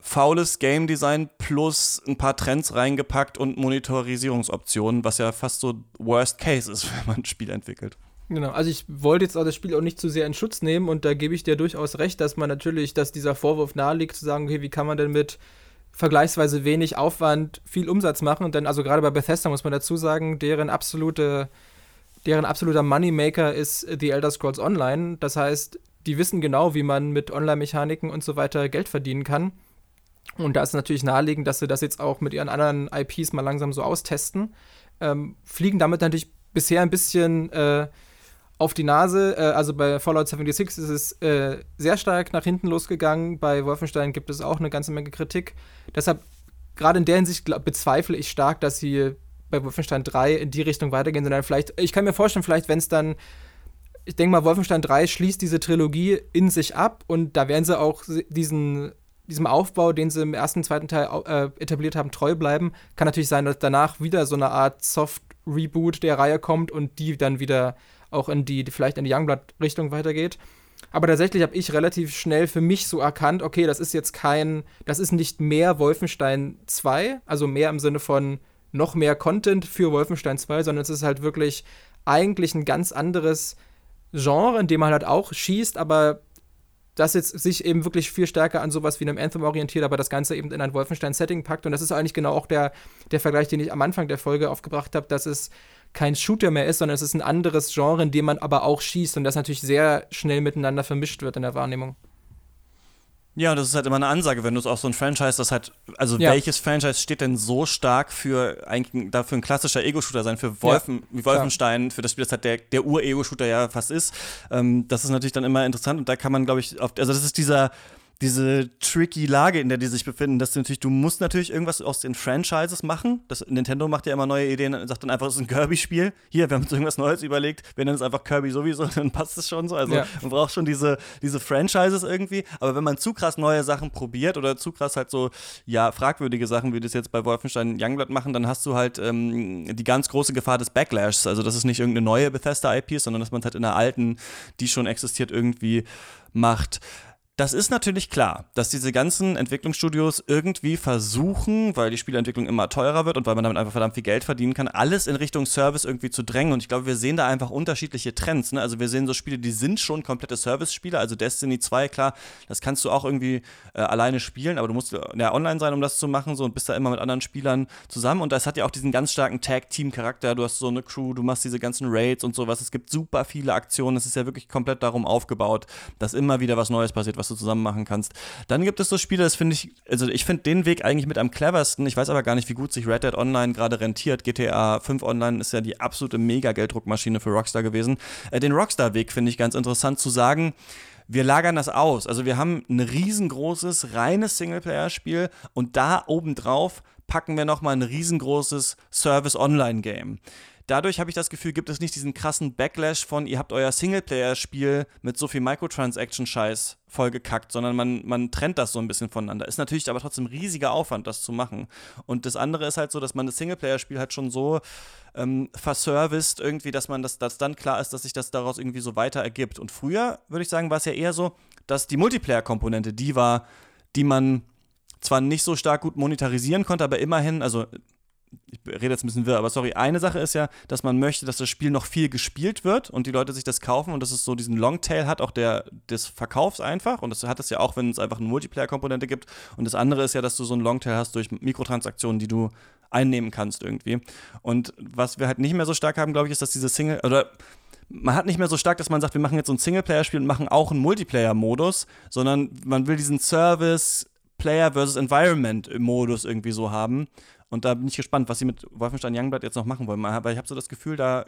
faules Game Design plus ein paar Trends reingepackt und Monitorisierungsoptionen, was ja fast so Worst Case ist, <laughs> wenn man ein Spiel entwickelt. Genau, also ich wollte jetzt auch das Spiel auch nicht zu sehr in Schutz nehmen und da gebe ich dir durchaus recht, dass man natürlich, dass dieser Vorwurf naheliegt, zu sagen, okay, wie kann man denn mit vergleichsweise wenig Aufwand viel Umsatz machen? Und dann, also gerade bei Bethesda muss man dazu sagen, deren absolute, deren absoluter Moneymaker ist The Elder Scrolls Online. Das heißt, die wissen genau, wie man mit Online-Mechaniken und so weiter Geld verdienen kann. Und da ist natürlich naheliegend, dass sie das jetzt auch mit ihren anderen IPs mal langsam so austesten. Ähm, fliegen damit natürlich bisher ein bisschen äh, auf die Nase. Äh, also bei Fallout 76 ist es äh, sehr stark nach hinten losgegangen. Bei Wolfenstein gibt es auch eine ganze Menge Kritik. Deshalb, gerade in der Hinsicht, glaub, bezweifle ich stark, dass sie bei Wolfenstein 3 in die Richtung weitergehen, sondern vielleicht, ich kann mir vorstellen, vielleicht, wenn es dann ich denke mal, Wolfenstein 3 schließt diese Trilogie in sich ab und da werden sie auch diesen, diesem Aufbau, den sie im ersten, zweiten Teil äh, etabliert haben, treu bleiben. Kann natürlich sein, dass danach wieder so eine Art Soft-Reboot der Reihe kommt und die dann wieder auch in die, vielleicht in die Youngblood-Richtung weitergeht. Aber tatsächlich habe ich relativ schnell für mich so erkannt, okay, das ist jetzt kein, das ist nicht mehr Wolfenstein 2, also mehr im Sinne von noch mehr Content für Wolfenstein 2, sondern es ist halt wirklich eigentlich ein ganz anderes Genre, in dem man halt auch schießt, aber das jetzt sich eben wirklich viel stärker an sowas wie einem Anthem orientiert, aber das Ganze eben in ein Wolfenstein-Setting packt. Und das ist eigentlich genau auch der, der Vergleich, den ich am Anfang der Folge aufgebracht habe, dass es kein Shooter mehr ist, sondern es ist ein anderes Genre, in dem man aber auch schießt und das natürlich sehr schnell miteinander vermischt wird in der Wahrnehmung. Ja, das ist halt immer eine Ansage, wenn du es auch so ein Franchise, das halt, also ja. welches Franchise steht denn so stark für eigentlich dafür ein klassischer Ego-Shooter sein, für Wolfen, ja, Wolfenstein, für das Spiel, das halt der, der Ur-Ego-Shooter ja fast ist. Ähm, das ist natürlich dann immer interessant und da kann man, glaube ich, auf, also das ist dieser diese tricky Lage, in der die sich befinden, dass du natürlich, du musst natürlich irgendwas aus den Franchises machen. Das, Nintendo macht ja immer neue Ideen und sagt dann einfach, es ist ein Kirby-Spiel. Hier, wir haben uns irgendwas Neues überlegt. Wir nennen es einfach Kirby sowieso, <laughs> dann passt es schon so. Also ja. man braucht schon diese, diese Franchises irgendwie. Aber wenn man zu krass neue Sachen probiert oder zu krass halt so, ja, fragwürdige Sachen, wie das jetzt bei Wolfenstein Youngblood machen, dann hast du halt ähm, die ganz große Gefahr des Backlashs. Also, dass es nicht irgendeine neue Bethesda-IP ist, sondern dass man es halt in einer alten, die schon existiert, irgendwie macht. Das ist natürlich klar, dass diese ganzen Entwicklungsstudios irgendwie versuchen, weil die Spielentwicklung immer teurer wird und weil man damit einfach verdammt viel Geld verdienen kann, alles in Richtung Service irgendwie zu drängen. Und ich glaube, wir sehen da einfach unterschiedliche Trends. Ne? Also wir sehen so Spiele, die sind schon komplette Service-Spiele. Also Destiny 2, klar, das kannst du auch irgendwie äh, alleine spielen, aber du musst ja online sein, um das zu machen so und bist da immer mit anderen Spielern zusammen. Und das hat ja auch diesen ganz starken Tag-Team-Charakter. Du hast so eine Crew, du machst diese ganzen Raids und sowas. Es gibt super viele Aktionen. Es ist ja wirklich komplett darum aufgebaut, dass immer wieder was Neues passiert, was du zusammen machen kannst. Dann gibt es so Spiele, das finde ich, also ich finde den Weg eigentlich mit am cleversten. Ich weiß aber gar nicht, wie gut sich Red Dead Online gerade rentiert. GTA 5 Online ist ja die absolute Mega-Gelddruckmaschine für Rockstar gewesen. Äh, den Rockstar-Weg finde ich ganz interessant zu sagen wir lagern das aus. Also wir haben ein riesengroßes, reines Singleplayer-Spiel und da obendrauf packen wir nochmal ein riesengroßes Service-Online-Game. Dadurch habe ich das Gefühl, gibt es nicht diesen krassen Backlash von, ihr habt euer Singleplayer-Spiel mit so viel Microtransaction-Scheiß vollgekackt, sondern man, man trennt das so ein bisschen voneinander. Ist natürlich aber trotzdem riesiger Aufwand, das zu machen. Und das andere ist halt so, dass man das Singleplayer-Spiel halt schon so ähm, verserviced irgendwie, dass man das, dass dann klar ist, dass sich das daraus irgendwie so weiter ergibt. Und früher, würde ich sagen, war es ja eher so, dass die Multiplayer-Komponente die war, die man zwar nicht so stark gut monetarisieren konnte, aber immerhin, also ich rede jetzt ein bisschen wirr, aber sorry, eine Sache ist ja, dass man möchte, dass das Spiel noch viel gespielt wird und die Leute sich das kaufen und dass es so diesen Longtail hat, auch der des Verkaufs einfach. Und das hat es ja auch, wenn es einfach eine Multiplayer-Komponente gibt. Und das andere ist ja, dass du so einen Longtail hast durch Mikrotransaktionen, die du einnehmen kannst irgendwie. Und was wir halt nicht mehr so stark haben, glaube ich, ist, dass diese Single, oder man hat nicht mehr so stark, dass man sagt, wir machen jetzt so ein Singleplayer-Spiel und machen auch einen Multiplayer-Modus, sondern man will diesen Service, Player versus Environment-Modus irgendwie so haben. Und da bin ich gespannt, was sie mit Wolfenstein Youngblood jetzt noch machen wollen. Weil ich habe so das Gefühl, da,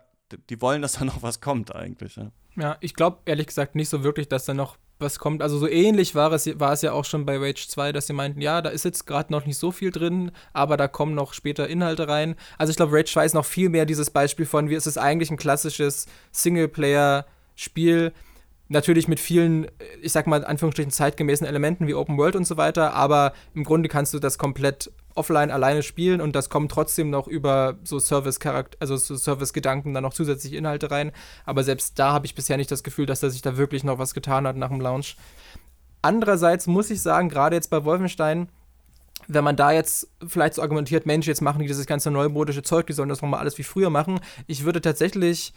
die wollen, dass da noch was kommt eigentlich. Ja, ja ich glaube ehrlich gesagt nicht so wirklich, dass da noch was kommt. Also so ähnlich war es, war es ja auch schon bei Rage 2, dass sie meinten, ja, da ist jetzt gerade noch nicht so viel drin, aber da kommen noch später Inhalte rein. Also ich glaube, Rage 2 ist noch viel mehr dieses Beispiel von, wie es ist eigentlich ein klassisches Singleplayer-Spiel Natürlich mit vielen, ich sag mal, in Anführungsstrichen zeitgemäßen Elementen wie Open World und so weiter, aber im Grunde kannst du das komplett offline alleine spielen und das kommt trotzdem noch über so Service-Charakter, also so Service-Gedanken dann noch zusätzliche Inhalte rein. Aber selbst da habe ich bisher nicht das Gefühl, dass da sich da wirklich noch was getan hat nach dem Launch. Andererseits muss ich sagen, gerade jetzt bei Wolfenstein, wenn man da jetzt vielleicht so argumentiert, Mensch, jetzt machen die dieses ganze neumodische Zeug, die sollen das nochmal alles wie früher machen. Ich würde tatsächlich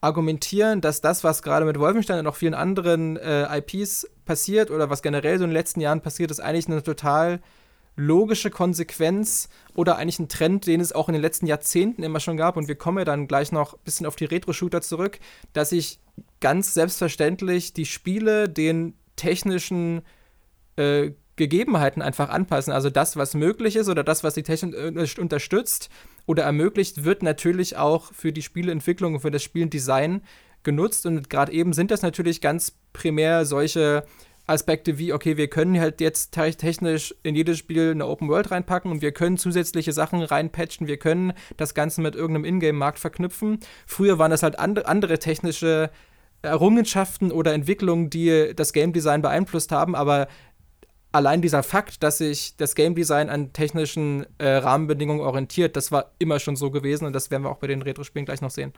argumentieren, dass das, was gerade mit Wolfenstein und auch vielen anderen äh, IPs passiert oder was generell so in den letzten Jahren passiert, ist eigentlich eine total logische Konsequenz oder eigentlich ein Trend, den es auch in den letzten Jahrzehnten immer schon gab. Und wir kommen ja dann gleich noch ein bisschen auf die Retro-Shooter zurück, dass sich ganz selbstverständlich die Spiele den technischen äh, Gegebenheiten einfach anpassen. Also das, was möglich ist oder das, was die Technik äh, unterstützt oder ermöglicht, wird natürlich auch für die Spieleentwicklung und für das Spieldesign genutzt. Und gerade eben sind das natürlich ganz primär solche Aspekte wie, okay, wir können halt jetzt technisch in jedes Spiel eine Open World reinpacken und wir können zusätzliche Sachen reinpatchen, wir können das Ganze mit irgendeinem Ingame-Markt verknüpfen. Früher waren das halt and andere technische Errungenschaften oder Entwicklungen, die das Game Design beeinflusst haben, aber allein dieser Fakt, dass sich das Game Design an technischen äh, Rahmenbedingungen orientiert, das war immer schon so gewesen und das werden wir auch bei den Retro-Spielen gleich noch sehen.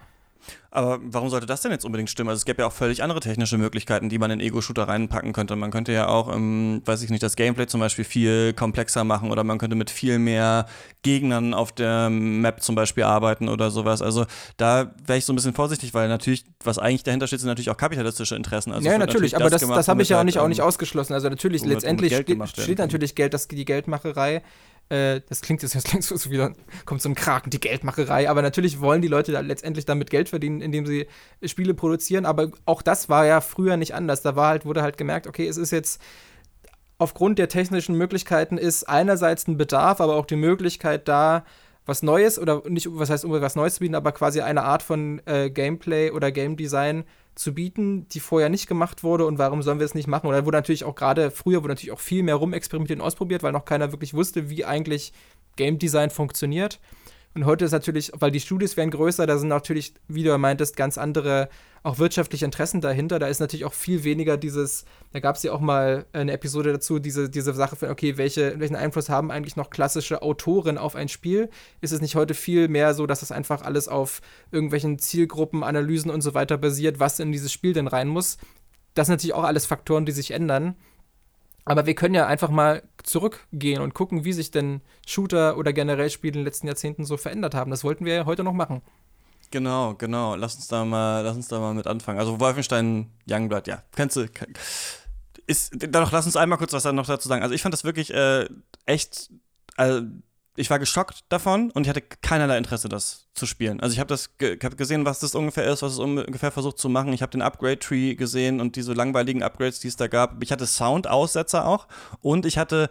Aber warum sollte das denn jetzt unbedingt stimmen? Also es gäbe ja auch völlig andere technische Möglichkeiten, die man in Ego-Shooter reinpacken könnte. Man könnte ja auch, ähm, weiß ich nicht, das Gameplay zum Beispiel viel komplexer machen oder man könnte mit viel mehr Gegnern auf der Map zum Beispiel arbeiten oder sowas. Also da wäre ich so ein bisschen vorsichtig, weil natürlich, was eigentlich dahinter steht, sind natürlich auch kapitalistische Interessen. Also ja, natürlich, natürlich aber das, das, das habe ich ja auch nicht, auch nicht ähm, ausgeschlossen. Also natürlich, letztendlich steht, steht natürlich Geld, das, die Geldmacherei äh, das klingt jetzt <laughs> das klingt so, wieder, kommt so ein Kraken, die Geldmacherei, aber natürlich wollen die Leute da letztendlich damit Geld verdienen, indem sie Spiele produzieren, aber auch das war ja früher nicht anders. Da war halt, wurde halt gemerkt, okay, es ist jetzt aufgrund der technischen Möglichkeiten ist einerseits ein Bedarf, aber auch die Möglichkeit da, was Neues oder nicht, was heißt, um was Neues zu bieten, aber quasi eine Art von äh, Gameplay oder Game Design zu bieten, die vorher nicht gemacht wurde und warum sollen wir es nicht machen? Oder wurde natürlich auch gerade früher wurde natürlich auch viel mehr rumexperimentiert und ausprobiert, weil noch keiner wirklich wusste, wie eigentlich Game Design funktioniert. Und heute ist natürlich, weil die Studios werden größer, da sind natürlich, wie du meintest, ganz andere auch wirtschaftliche Interessen dahinter. Da ist natürlich auch viel weniger dieses, da gab es ja auch mal eine Episode dazu, diese, diese Sache von, okay, welche, welchen Einfluss haben eigentlich noch klassische Autoren auf ein Spiel? Ist es nicht heute viel mehr so, dass es einfach alles auf irgendwelchen Zielgruppen, Analysen und so weiter basiert, was in dieses Spiel denn rein muss? Das sind natürlich auch alles Faktoren, die sich ändern. Aber wir können ja einfach mal zurückgehen und gucken, wie sich denn Shooter oder generell Spiele in den letzten Jahrzehnten so verändert haben. Das wollten wir ja heute noch machen. Genau, genau. Lass uns da mal, lass uns da mal mit anfangen. Also Wolfenstein Youngblood, ja. Kennst du. Ist, doch, lass uns einmal kurz was noch dazu sagen. Also ich fand das wirklich äh, echt. Also ich war geschockt davon und ich hatte keinerlei Interesse, das zu spielen. Also ich habe das ge hab gesehen, was das ungefähr ist, was es ungefähr versucht zu machen. Ich habe den Upgrade-Tree gesehen und diese langweiligen Upgrades, die es da gab. Ich hatte Sound-Aussetzer auch und ich hatte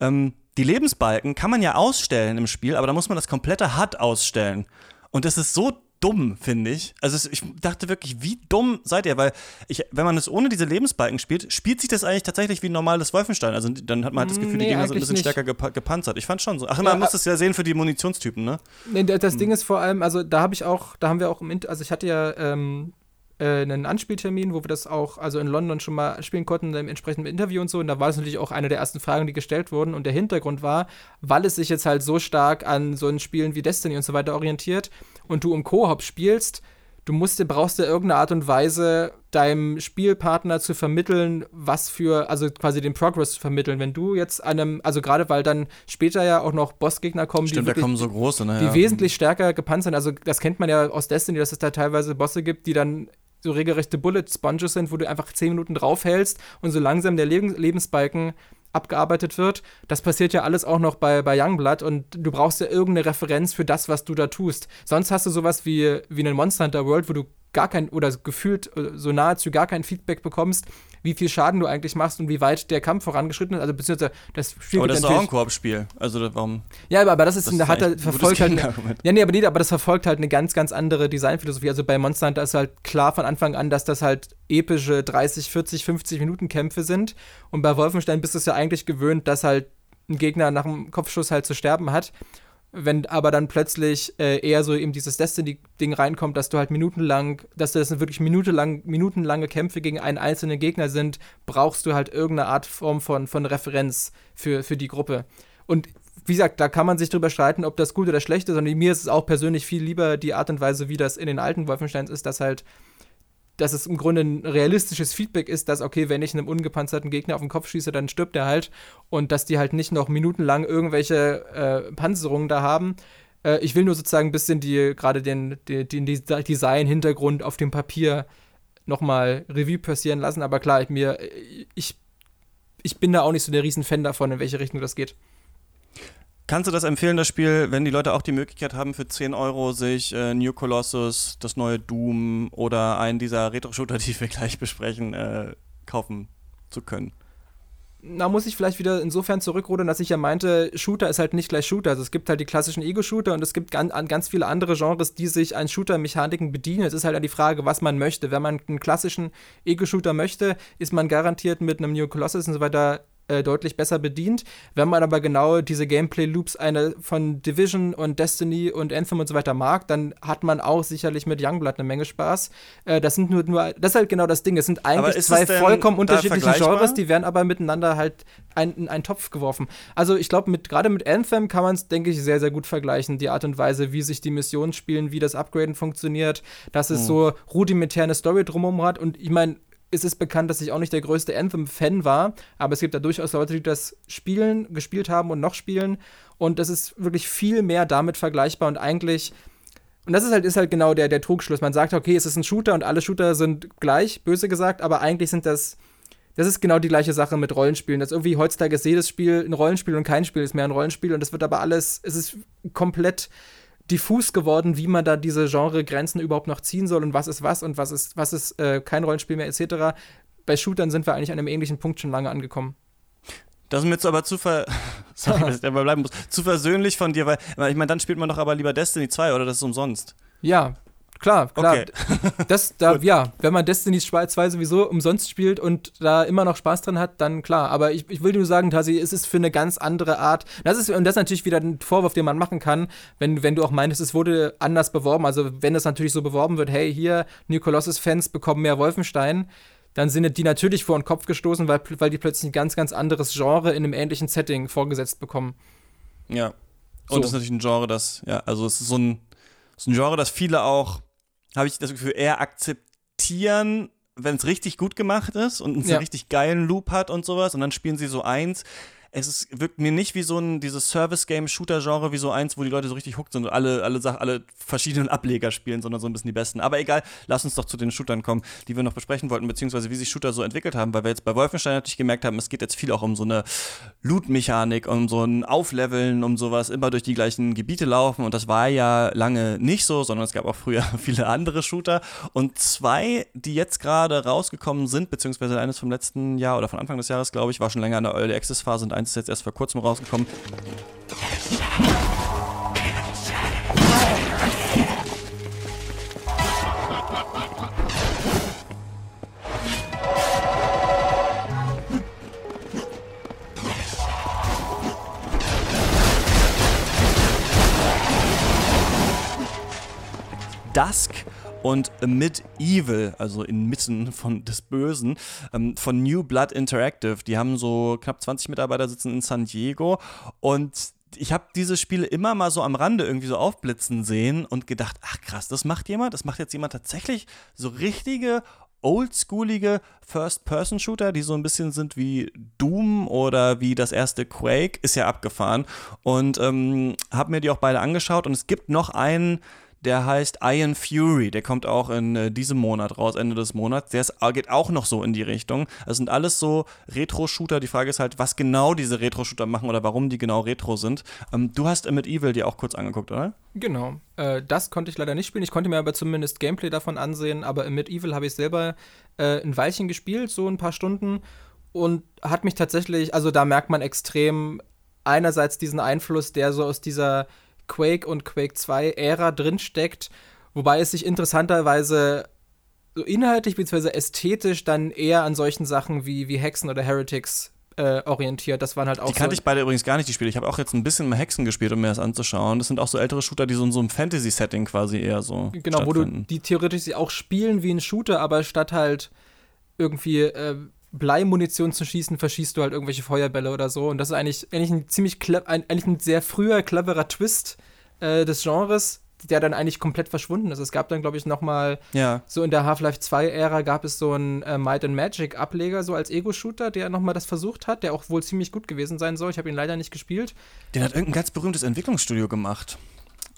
ähm, die Lebensbalken kann man ja ausstellen im Spiel, aber da muss man das komplette HUD ausstellen. Und das ist so dumm, finde ich. Also es, ich dachte wirklich, wie dumm seid ihr? Weil ich, wenn man es ohne diese Lebensbalken spielt, spielt sich das eigentlich tatsächlich wie ein normales Wolfenstein. Also dann hat man halt das Gefühl, Nee, die Gegner sind ein bisschen nicht. stärker gepa gepanzert. Ich fand schon so. Ach, Ja, man muss a- das ja sehen für die Munitionstypen, ne? Nee, da- Hm. das Ding ist vor allem, also da habe ich auch, da haben wir auch im Int also ich hatte ja ähm, äh, einen Anspieltermin, wo wir das auch, also in London schon mal spielen konnten, im entsprechenden Interview und so. Und da war es natürlich auch eine der ersten Fragen, die gestellt wurden. Und der Hintergrund war, weil es sich jetzt halt so stark an so einen Spielen wie Destiny und so weiter orientiert und du im Koop spielst, du musst, dir- brauchst dir irgendeine Art und Weise, deinem Spielpartner zu vermitteln, was für, also quasi den Progress zu vermitteln. Wenn du jetzt einem, also gerade weil dann später ja auch noch Bossgegner kommen, die Stimmt, da wirklich kommen so große, ne? die ja. wesentlich stärker gepanzert sind. Also das kennt man ja aus Destiny, dass es da teilweise Bosse gibt, die dann so regelrechte Bullet Sponges sind, wo du einfach 10 Minuten draufhältst und so langsam der Leben Lebensbalken abgearbeitet wird. Das passiert ja alles auch noch bei, bei Youngblood und du brauchst ja irgendeine Referenz für das, was du da tust. Sonst hast du sowas wie, wie einen Monster Hunter World, wo du gar kein oder gefühlt äh, so nahezu gar kein Feedback bekommst, wie viel Schaden du eigentlich machst und wie weit der Kampf vorangeschritten ist. Also beziehungsweise das Spiel Aber das ist auch ein Koop-Spiel. Also warum? ja, aber, aber das ist, Das eine, ist hat er ein verfolgt halt, ja, nee, aber, nee, aber das verfolgt halt eine ganz, ganz andere Designphilosophie. Also bei Monster Hunter ist halt klar von Anfang an, dass das halt epische 30, 40, 50 Minuten Kämpfe sind. Und bei Wolfenstein bist du es ja eigentlich gewöhnt, dass halt ein Gegner nach einem Kopfschuss halt zu sterben hat. Wenn aber dann plötzlich äh, eher so eben dieses Destiny-Ding reinkommt, dass du halt minutenlang, dass das wirklich minutenlang, minutenlange Kämpfe gegen einen einzelnen Gegner sind, brauchst du halt irgendeine Art Form von, von Referenz für, für die Gruppe. Und wie gesagt, da kann man sich drüber streiten, ob das gut oder schlecht ist. Und mir ist es auch persönlich viel lieber die Art und Weise, wie das in den alten Wolfensteins ist, dass halt, dass es im Grunde ein realistisches Feedback ist, dass, okay, wenn ich einem ungepanzerten Gegner auf den Kopf schieße, dann stirbt er halt. Und dass die halt nicht noch minutenlang irgendwelche äh, Panzerungen da haben. Äh, ich will nur sozusagen ein bisschen die, gerade den, den, den Desi- Design-Hintergrund auf dem Papier nochmal Revue passieren lassen. Aber klar, ich, mir, ich, ich bin da auch nicht so der Riesenfan davon, in welche Richtung das geht. Kannst du das empfehlen, das Spiel, wenn die Leute auch die Möglichkeit haben, für 10 Euro sich äh, New Colossus, das neue Doom oder einen dieser Retro-Shooter, <laughs> die wir gleich besprechen, äh, kaufen zu können? da muss ich vielleicht wieder insofern zurückrudern, dass ich ja meinte, Shooter ist halt nicht gleich Shooter. Also es gibt halt die klassischen Ego-Shooter und es gibt ganz, an ganz viele andere Genres, die sich an Shooter-Mechaniken bedienen. Es ist halt die Frage, was man möchte. Wenn man einen klassischen Ego-Shooter möchte, ist man garantiert mit einem New Colossus und so weiter äh, deutlich besser bedient. Wenn man aber genau diese Gameplay-Loops eine von Division und Destiny und Anthem und so weiter mag, dann hat man auch sicherlich mit Youngblood eine Menge Spaß. Äh, das sind nur, nur, das ist halt genau das Ding. Es sind eigentlich zwei vollkommen unterschiedliche? Genres, die werden aber miteinander halt ein, in einen Topf geworfen. Also ich glaube, mit, gerade mit Anthem kann man es, denke ich, sehr, sehr gut vergleichen. Die Art und Weise, wie sich die Missionen spielen, wie das Upgraden funktioniert, dass es so rudimentär eine Story drumherum hat. Und ich meine, es ist bekannt, dass ich auch nicht der größte Anthem-Fan war, aber es gibt da durchaus Leute, die das spielen, gespielt haben und noch spielen. Und das ist wirklich viel mehr damit vergleichbar und eigentlich und das ist halt, ist halt genau der, der Trugschluss. Man sagt, okay, es ist ein Shooter und alle Shooter sind gleich, böse gesagt, aber eigentlich sind das, das ist genau die gleiche Sache mit Rollenspielen. Das irgendwie heutzutage ist jedes Spiel ein Rollenspiel und kein Spiel ist mehr ein Rollenspiel und das wird aber alles, es ist komplett diffus geworden, wie man da diese Genregrenzen überhaupt noch ziehen soll und was ist was und was ist, was ist äh, kein Rollenspiel mehr etc. Bei Shootern sind wir eigentlich an einem ähnlichen Punkt schon lange angekommen. Das ist mir jetzt aber zu ver <laughs> Sorry, dass ich dabei bleiben muss. Zu versöhnlich von dir, weil weil ich meine, dann spielt man doch aber lieber Destiny 2 oder das ist umsonst. Ja, klar, klar. Okay. <laughs> Das, da, ja, wenn man Destiny 2 sowieso umsonst spielt und da immer noch Spaß dran hat, dann klar. Aber ich, ich will nur sagen, Tasi, es ist für eine ganz andere Art. Das ist, und das ist natürlich wieder ein Vorwurf, den man machen kann, wenn, wenn du auch meinst, es wurde anders beworben. Also, wenn es natürlich so beworben wird, hey, hier, New Colossus-Fans bekommen mehr Wolfenstein, dann sind die natürlich vor den Kopf gestoßen, weil, weil die plötzlich ein ganz, ganz anderes Genre in einem ähnlichen Setting vorgesetzt bekommen. Ja. Und So. das ist natürlich ein Genre, das, ja, also es ist so ein, ist ein Genre, das viele auch, habe ich das Gefühl, eher akzeptieren, wenn es richtig gut gemacht ist und einen Ja. richtig geilen Loop hat und sowas und dann spielen sie so eins. Es ist, wirkt mir nicht wie so ein dieses Service-Game-Shooter-Genre, wie so eins, wo die Leute so richtig hooked sind und alle, alle, alle verschiedenen <laughs> Ableger spielen, sondern so ein bisschen die besten. Aber egal, lass uns doch zu den Shootern kommen, die wir noch besprechen wollten, beziehungsweise wie sich Shooter so entwickelt haben, weil wir jetzt bei Wolfenstein natürlich gemerkt haben, es geht jetzt viel auch um so eine Loot-Mechanik, um so ein Aufleveln, um sowas, immer durch die gleichen Gebiete laufen und das war ja lange nicht so, sondern es gab auch früher <laughs> viele andere Shooter und zwei, die jetzt gerade rausgekommen sind, beziehungsweise eines vom letzten Jahr oder von Anfang des Jahres, glaube ich, war schon länger in der Early Access Phase und eins ist jetzt erst vor kurzem rausgekommen. Dusk und Amid Evil, also inmitten von des Bösen, ähm, von New Blood Interactive. Die haben so knapp 20 Mitarbeiter sitzen in San Diego und ich habe diese Spiele immer mal so am Rande irgendwie so aufblitzen sehen und gedacht, ach krass, das macht jemand, das macht jetzt jemand tatsächlich so richtige oldschoolige First-Person-Shooter, die so ein bisschen sind wie Doom oder wie das erste Quake, ist ja abgefahren. Und ähm, habe mir die auch beide angeschaut und es gibt noch einen der heißt Iron Fury. Der kommt auch in äh, diesem Monat raus, Ende des Monats. Der ist, äh, geht auch noch so in die Richtung. Das sind alles so Retro-Shooter. Die Frage ist halt, was genau diese Retro-Shooter machen oder warum die genau Retro sind. Ähm, du hast Mit Evil dir auch kurz angeguckt, oder? Genau. Äh, das konnte ich leider nicht spielen. Ich konnte mir aber zumindest Gameplay davon ansehen. Aber Mit Evil habe ich selber äh, ein Weilchen gespielt, so ein paar Stunden. Und hat mich tatsächlich, also da merkt man extrem einerseits diesen Einfluss, der so aus dieser Quake und Quake 2 Ära drinsteckt, wobei es sich interessanterweise so inhaltlich bzw. ästhetisch dann eher an solchen Sachen wie, wie Hexen oder Heretics äh, orientiert. Das waren halt auch. Die kannte so ich beide übrigens gar nicht, die Spiele. Ich habe auch jetzt ein bisschen mehr Hexen gespielt, um mir das anzuschauen. Das sind auch so ältere Shooter, die so in so einem Fantasy-Setting quasi eher so. Genau, wo du die theoretisch auch spielen wie ein Shooter, aber statt halt irgendwie äh, Bleimunition zu schießen, verschießt du halt irgendwelche Feuerbälle oder so. Und das ist eigentlich, eigentlich ein ziemlich ein, eigentlich ein sehr früher, cleverer Twist äh, des Genres, der dann eigentlich komplett verschwunden ist. Es gab dann, glaube ich, noch mal ja. so in der Half-Life 2-Ära gab es so einen äh, Might and Magic-Ableger, so als Ego-Shooter, der noch mal das versucht hat, der auch wohl ziemlich gut gewesen sein soll. Ich habe ihn leider nicht gespielt. Den hat irgendein ganz berühmtes Entwicklungsstudio gemacht.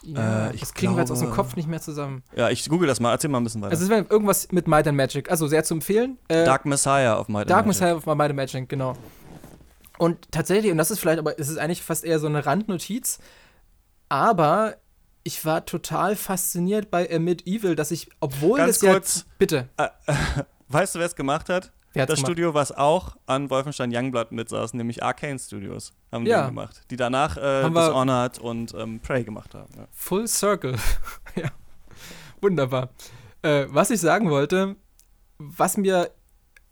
Ja, äh, das kriegen glaube, wir jetzt aus dem Kopf nicht mehr zusammen. Ja, ich google das mal. Erzähl mal ein bisschen weiter. Also es wäre irgendwas mit Might and Magic. Also sehr zu empfehlen. Äh, Dark Messiah auf Might and Dark Magic. Dark Messiah auf Might and Magic, genau. Und tatsächlich, und das ist vielleicht, aber es ist eigentlich fast eher so eine Randnotiz, aber ich war total fasziniert bei Amid Evil, dass ich, obwohl Ganz das kurz, ja. Bitte. Äh, <laughs> weißt du, wer es gemacht hat? Das gemacht? Studio, was auch an Wolfenstein Youngblood mitsaß, nämlich Arcane Studios, haben ja. die gemacht. Die danach äh, Dishonored und ähm, Prey gemacht haben. Ja. Full Circle. <laughs> ja. Wunderbar. Äh, was ich sagen wollte, was mir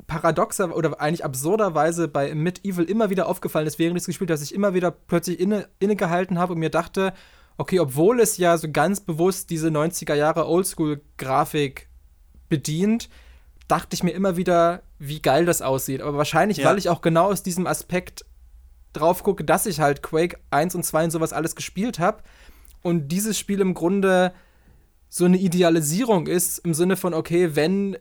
paradoxer oder eigentlich absurderweise bei Mid Evil immer wieder aufgefallen ist, während ich es gespielt habe, dass ich immer wieder plötzlich inne, innegehalten habe und mir dachte, okay, obwohl es ja so ganz bewusst diese 90er Jahre Oldschool-Grafik bedient, dachte ich mir immer wieder, wie geil das aussieht. Aber wahrscheinlich, ja. weil ich auch genau aus diesem Aspekt drauf gucke, dass ich halt Quake 1 und 2 und sowas alles gespielt habe und dieses Spiel im Grunde so eine Idealisierung ist, im Sinne von, okay, wenn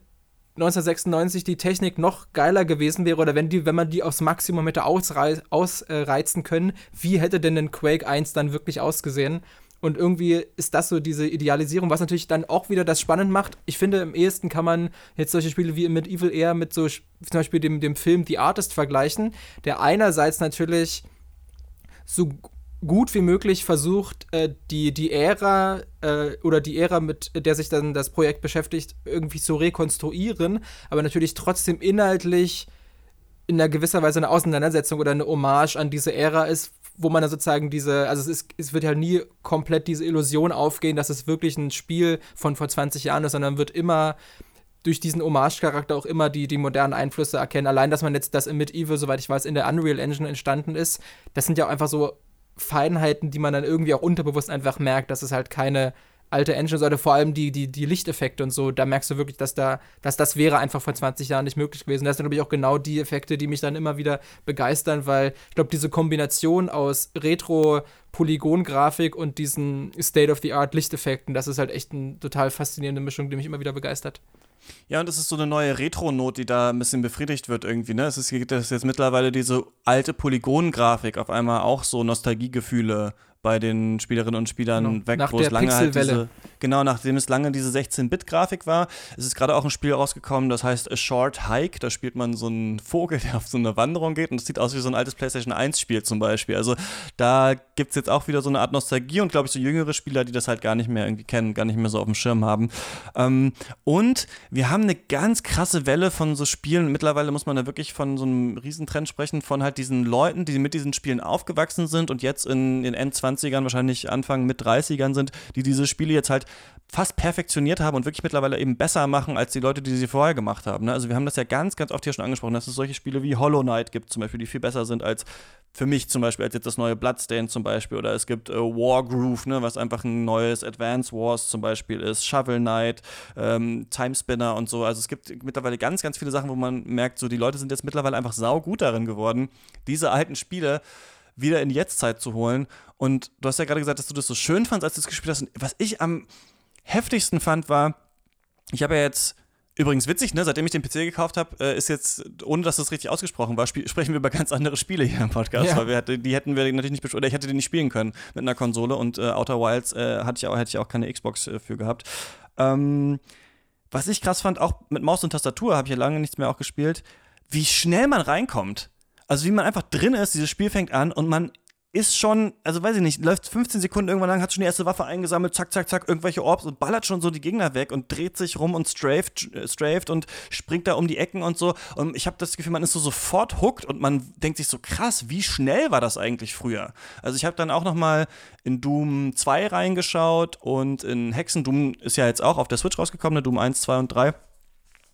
1996 die Technik noch geiler gewesen wäre oder wenn, die, wenn man die aufs Maximum hätte ausreizen können, wie hätte denn ein Quake 1 dann wirklich ausgesehen? Und irgendwie ist das so diese Idealisierung, was natürlich dann auch wieder das spannend macht. Ich finde, im ehesten kann man jetzt solche Spiele wie mit Evil eher mit so zum Beispiel dem, dem Film The Artist vergleichen, der einerseits natürlich so gut wie möglich versucht, äh, die, die Ära äh, oder die Ära, mit der sich dann das Projekt beschäftigt, irgendwie zu rekonstruieren, aber natürlich trotzdem inhaltlich in einer gewisser Weise eine Auseinandersetzung oder eine Hommage an diese Ära ist, wo man dann sozusagen diese, also es, ist, es wird ja nie komplett diese Illusion aufgehen, dass es wirklich ein Spiel von vor 20 Jahren ist, sondern wird immer durch diesen Hommage-Charakter auch immer die, die modernen Einflüsse erkennen. Allein, dass man jetzt das Mid Evil, soweit ich weiß, in der Unreal Engine entstanden ist, das sind ja auch einfach so Feinheiten, die man dann irgendwie auch unterbewusst einfach merkt, dass es halt keine alte Engine sollte, vor allem die, die, die Lichteffekte und so, da merkst du wirklich, dass da, dass das wäre einfach vor 20 Jahren nicht möglich gewesen. Das sind, glaube ich, auch genau die Effekte, die mich dann immer wieder begeistern, weil ich glaube, diese Kombination aus Retro-Polygon-Grafik und diesen State-of-the-Art-Lichteffekten, das ist halt echt eine total faszinierende Mischung, die mich immer wieder begeistert. Ja, und es ist so eine neue Retro-Not, die da ein bisschen befriedigt wird irgendwie, ne? Es ist, es jetzt mittlerweile diese alte Polygon-Grafik auf einmal auch so Nostalgiegefühle bei den Spielerinnen und Spielern genau. weg, Nach wo es lange halt diese, genau, nachdem es lange diese 16-Bit-Grafik war, ist es gerade auch ein Spiel rausgekommen, das heißt A Short Hike, da spielt man so einen Vogel, der auf so eine Wanderung geht und es sieht aus wie so ein altes PlayStation 1-Spiel zum Beispiel. Also da gibt es jetzt auch wieder so eine Art Nostalgie und glaube ich so jüngere Spieler, die das halt gar nicht mehr irgendwie kennen, gar nicht mehr so auf dem Schirm haben. Ähm, und wir haben eine ganz krasse Welle von so Spielen, mittlerweile muss man da wirklich von so einem Riesentrend sprechen, von halt diesen Leuten, die mit diesen Spielen aufgewachsen sind und jetzt in den N20 20ern, wahrscheinlich Anfang mit 30ern sind, die diese Spiele jetzt halt fast perfektioniert haben und wirklich mittlerweile eben besser machen als die Leute, die sie vorher gemacht haben. Ne? Also wir haben das ja ganz, ganz oft hier schon angesprochen, dass es solche Spiele wie Hollow Knight gibt, zum Beispiel, die viel besser sind als für mich zum Beispiel als jetzt das neue Bloodstained zum Beispiel oder es gibt äh, Wargroove, ne, was einfach ein neues Advance Wars zum Beispiel ist, Shovel Knight, ähm, Timespinner und so. Also es gibt mittlerweile ganz, ganz viele Sachen, wo man merkt, so die Leute sind jetzt mittlerweile einfach sau gut darin geworden, diese alten Spiele wieder in die Jetztzeit zu holen. Und du hast ja gerade gesagt, dass du das so schön fandst, als du es gespielt hast. Und was ich am heftigsten fand, war, ich habe ja jetzt Übrigens witzig, ne? Seitdem ich den PC gekauft habe, äh, ist jetzt, ohne dass das richtig ausgesprochen war, sprechen wir über ganz andere Spiele hier im Podcast, ja. weil wir hätte, die hätten wir natürlich nicht oder ich hätte die nicht spielen können mit einer Konsole und äh, Outer Wilds äh, hatte ich auch, hätte ich auch keine Xbox äh, für gehabt. Ähm, was ich krass fand, auch mit Maus und Tastatur habe ich ja lange nichts mehr auch gespielt, wie schnell man reinkommt. Also wie man einfach drin ist, dieses Spiel fängt an und man ist schon, also weiß ich nicht, läuft 15 Sekunden irgendwann lang, hat schon die erste Waffe eingesammelt, zack, zack, zack, irgendwelche Orbs und ballert schon so die Gegner weg und dreht sich rum und straft, äh, straft und springt da um die Ecken und so. Und ich habe das Gefühl, man ist so sofort hooked und man denkt sich so krass, wie schnell war das eigentlich früher? Also ich habe dann auch noch mal in Doom 2 reingeschaut und in Hexen, Doom ist ja jetzt auch auf der Switch rausgekommen, ne? Doom 1, 2 und 3.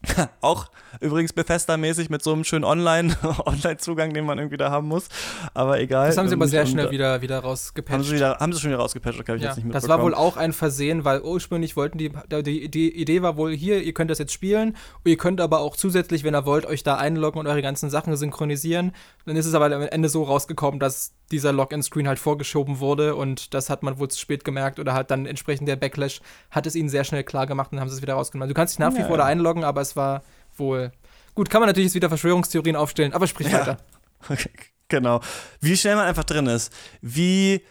<laughs> auch übrigens Bethesda-mäßig mit so einem schönen <laughs> Online-Zugang, den man irgendwie da haben muss. Aber egal. Das haben sie aber sehr schnell wieder, wieder rausgepatcht. Haben sie, wieder, haben sie schon wieder rausgepatcht, habe ich ja, jetzt nicht mitbekommen. Das war wohl auch ein Versehen, weil ursprünglich wollten die, die, die Idee war wohl hier, ihr könnt das jetzt spielen ihr könnt aber auch zusätzlich, wenn ihr wollt, euch da einloggen und eure ganzen Sachen synchronisieren. Dann ist es aber am Ende so rausgekommen, dass dieser Login-Screen halt vorgeschoben wurde und das hat man wohl zu spät gemerkt oder hat dann entsprechend der Backlash hat es ihnen sehr schnell klar gemacht und haben sie es wieder rausgenommen. Du kannst dich nach wie ja, vor da einloggen, aber es war wohl. Gut, kann man natürlich jetzt wieder Verschwörungstheorien aufstellen, aber sprich ja. weiter. <laughs> genau. Wie schnell man einfach drin ist. Wie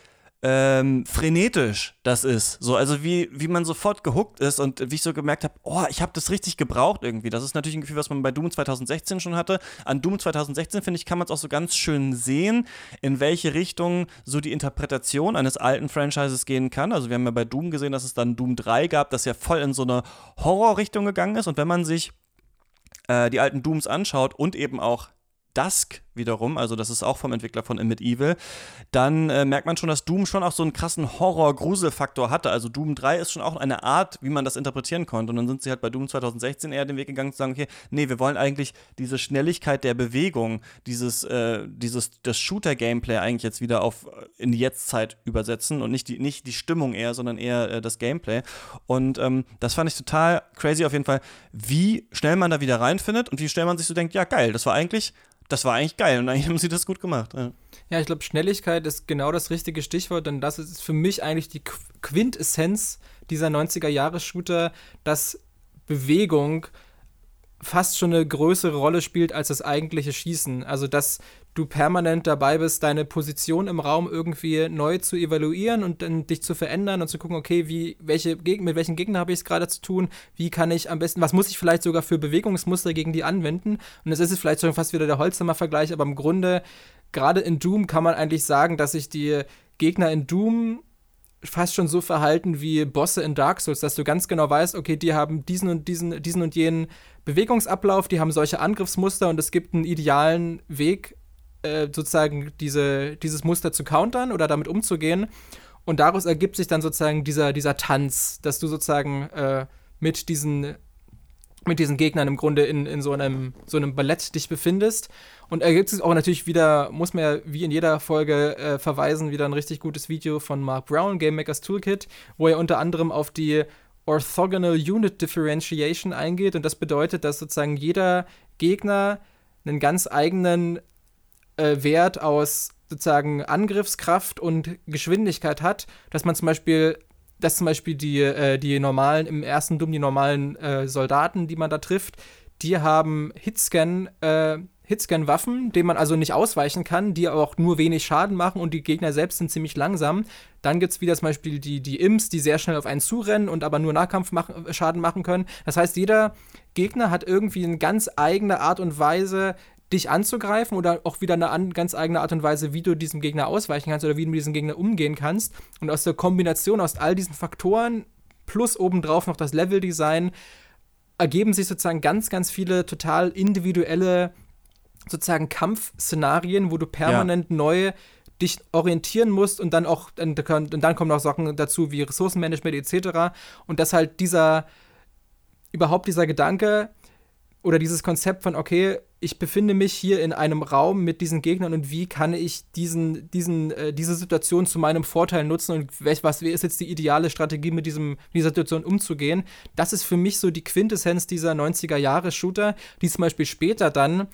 ähm, frenetisch das ist. So, also wie, wie man sofort gehuckt ist und wie ich so gemerkt habe, oh, ich habe das richtig gebraucht irgendwie. Das ist natürlich ein Gefühl, was man bei Doom 2016 schon hatte. An Doom 2016, finde ich, kann man es auch so ganz schön sehen, in welche Richtung so die Interpretation eines alten Franchises gehen kann. Also wir haben ja bei Doom gesehen, dass es dann Doom 3 gab, das ja voll in so eine Horrorrichtung gegangen ist. Und wenn man sich äh, die alten Dooms anschaut und eben auch Dusk wiederum, also das ist auch vom Entwickler von Amid Evil, dann äh, merkt man schon, dass Doom schon auch so einen krassen Horror-Grusel-Faktor hatte. Also Doom 3 ist schon auch eine Art, wie man das interpretieren konnte. Und dann sind sie halt bei Doom 2016 eher den Weg gegangen zu sagen, okay, nee, wir wollen eigentlich diese Schnelligkeit der Bewegung, dieses, äh, dieses, das Shooter-Gameplay eigentlich jetzt wieder auf äh, in die Jetztzeit übersetzen und nicht die, nicht die Stimmung eher, sondern eher äh, das Gameplay. Und ähm, das fand ich total crazy auf jeden Fall, wie schnell man da wieder reinfindet und wie schnell man sich so denkt, ja geil, das war eigentlich das war eigentlich geil und eigentlich haben sie das gut gemacht. Ja, ja ich glaube, Schnelligkeit ist genau das richtige Stichwort, denn das ist für mich eigentlich die Quintessenz dieser 90er-Jahre-Shooter, dass Bewegung fast schon eine größere Rolle spielt als das eigentliche Schießen. Also, dass du permanent dabei bist, deine Position im Raum irgendwie neu zu evaluieren und dann dich zu verändern und zu gucken, okay, wie, welche mit welchen Gegnern habe ich es gerade zu tun, wie kann ich am besten, was muss ich vielleicht sogar für Bewegungsmuster gegen die anwenden? Und das ist es vielleicht schon fast wieder der Holzhammer-Vergleich, aber im Grunde, gerade in Doom kann man eigentlich sagen, dass sich die Gegner in Doom fast schon so verhalten wie Bosse in Dark Souls, dass du ganz genau weißt, okay, die haben diesen und diesen, diesen und jenen Bewegungsablauf, die haben solche Angriffsmuster und es gibt einen idealen Weg, äh, sozusagen diese, dieses Muster zu countern oder damit umzugehen. Und daraus ergibt sich dann sozusagen dieser, dieser Tanz, dass du sozusagen äh, mit diesen mit diesen Gegnern im Grunde in, in so, einem, so einem Ballett dich befindest. Und ergibt sich auch natürlich wieder, muss man ja wie in jeder Folge äh, verweisen, wieder ein richtig gutes Video von Mark Brown, Game Makers Toolkit, wo er unter anderem auf die Orthogonal Unit Differentiation eingeht. Und das bedeutet, dass sozusagen jeder Gegner einen ganz eigenen äh, Wert aus sozusagen Angriffskraft und Geschwindigkeit hat, dass man zum Beispiel, dass zum Beispiel die, äh, die normalen, im ersten Doom die normalen äh, Soldaten, die man da trifft, die haben Hitscan, äh, Hitscan-Waffen, denen man also nicht ausweichen kann, die auch nur wenig Schaden machen und die Gegner selbst sind ziemlich langsam. Dann gibt es wieder zum Beispiel die, die Imps, die sehr schnell auf einen zurennen und aber nur Nahkampfschaden machen können. Das heißt, jeder Gegner hat irgendwie eine ganz eigene Art und Weise, dich anzugreifen oder auch wieder eine an, ganz eigene Art und Weise, wie du diesem Gegner ausweichen kannst oder wie du mit diesem Gegner umgehen kannst. Und aus der Kombination aus all diesen Faktoren plus obendrauf noch das Leveldesign ergeben sich sozusagen ganz, ganz viele total individuelle sozusagen Kampfszenarien, wo du permanent ja. neu dich orientieren musst und dann auch, und dann kommen noch Sachen dazu wie Ressourcenmanagement etc. Und dass halt dieser, überhaupt dieser Gedanke oder dieses Konzept von, okay, ich befinde mich hier in einem Raum mit diesen Gegnern und wie kann ich diesen, diesen, äh, diese Situation zu meinem Vorteil nutzen und welch, was ist jetzt die ideale Strategie, mit diesem, dieser Situation umzugehen. Das ist für mich so die Quintessenz dieser 90er-Jahre-Shooter, die zum Beispiel später dann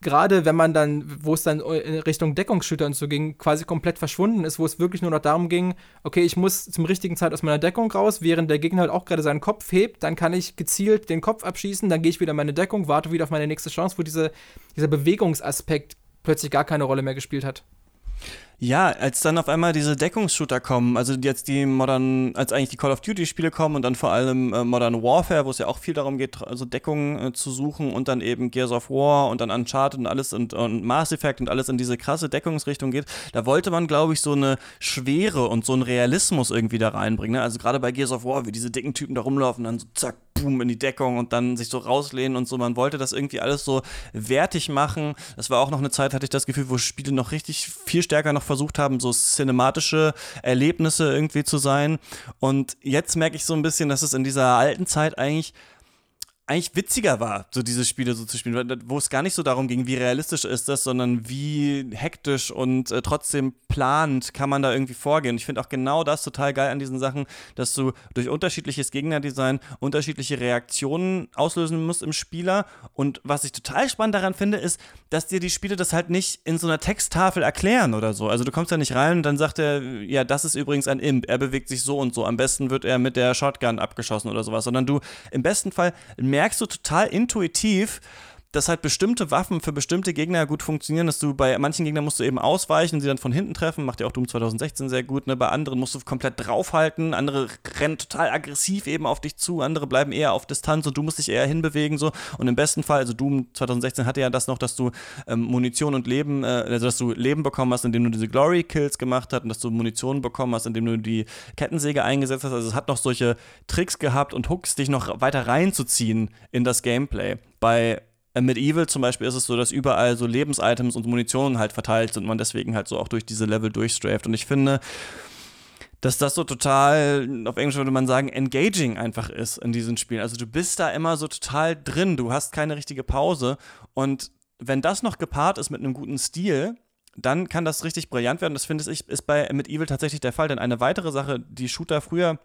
gerade wenn man dann, wo es dann in Richtung Deckungsshooter und so ging, quasi komplett verschwunden ist, wo es wirklich nur noch darum ging, okay, ich muss zum richtigen Zeit aus meiner Deckung raus, während der Gegner halt auch gerade seinen Kopf hebt, dann kann ich gezielt den Kopf abschießen, dann gehe ich wieder in meine Deckung, warte wieder auf meine nächste Chance, wo diese, dieser Bewegungsaspekt plötzlich gar keine Rolle mehr gespielt hat. Ja, als dann auf einmal diese Deckungsshooter kommen, also jetzt die Modern, als eigentlich die Call of Duty-Spiele kommen und dann vor allem äh, Modern Warfare, wo es ja auch viel darum geht, also Deckung äh, zu suchen und dann eben Gears of War und dann Uncharted und alles und, und Mass Effect und alles in diese krasse Deckungsrichtung geht, da wollte man, glaube ich, so eine Schwere und so einen Realismus irgendwie da reinbringen. Ne? Also gerade bei Gears of War, wie diese dicken Typen da rumlaufen, dann so zack, boom in die Deckung und dann sich so rauslehnen und so. Man wollte das irgendwie alles so wertig machen. Das war auch noch eine Zeit, hatte ich das Gefühl, wo Spiele noch richtig viel stärker noch versucht haben, so cinematische Erlebnisse irgendwie zu sein. Und jetzt merke ich so ein bisschen, dass es in dieser alten Zeit eigentlich eigentlich witziger war, so diese Spiele so zu spielen, wo es gar nicht so darum ging, wie realistisch ist das, sondern wie hektisch und äh, trotzdem plant kann man da irgendwie vorgehen. Ich finde auch genau das total geil an diesen Sachen, dass du durch unterschiedliches Gegnerdesign unterschiedliche Reaktionen auslösen musst im Spieler. Und was ich total spannend daran finde, ist, dass dir die Spiele das halt nicht in so einer Texttafel erklären oder so. Also du kommst da nicht rein und dann sagt er, ja, das ist übrigens ein Imp, er bewegt sich so und so. Am besten wird er mit der Shotgun abgeschossen oder sowas, sondern du im besten Fall merkst, merkst du total intuitiv, dass halt bestimmte Waffen für bestimmte Gegner gut funktionieren, dass du bei manchen Gegnern musst du eben ausweichen, sie dann von hinten treffen, macht ja auch Doom 2016 sehr gut, ne? Bei anderen musst du komplett draufhalten, andere rennen total aggressiv eben auf dich zu, andere bleiben eher auf Distanz und du musst dich eher hinbewegen so und im besten Fall, also Doom 2016 hatte ja das noch, dass du ähm, Munition und Leben, äh, also dass du Leben bekommen hast, indem du diese Glory Kills gemacht hast und dass du Munition bekommen hast, indem du die Kettensäge eingesetzt hast, also es hat noch solche Tricks gehabt und Hooks, dich noch weiter reinzuziehen in das Gameplay. Bei mit Evil zum Beispiel ist es so, dass überall so Lebensitems und Munition halt verteilt sind und man deswegen halt so auch durch diese Level durchstraft. Und ich finde, dass das so total, auf Englisch würde man sagen, engaging einfach ist in diesen Spielen. Also du bist da immer so total drin, du hast keine richtige Pause. Und wenn das noch gepaart ist mit einem guten Stil, dann kann das richtig brillant werden. Das finde ich, ist bei mit Evil tatsächlich der Fall. Denn eine weitere Sache, die Shooter früher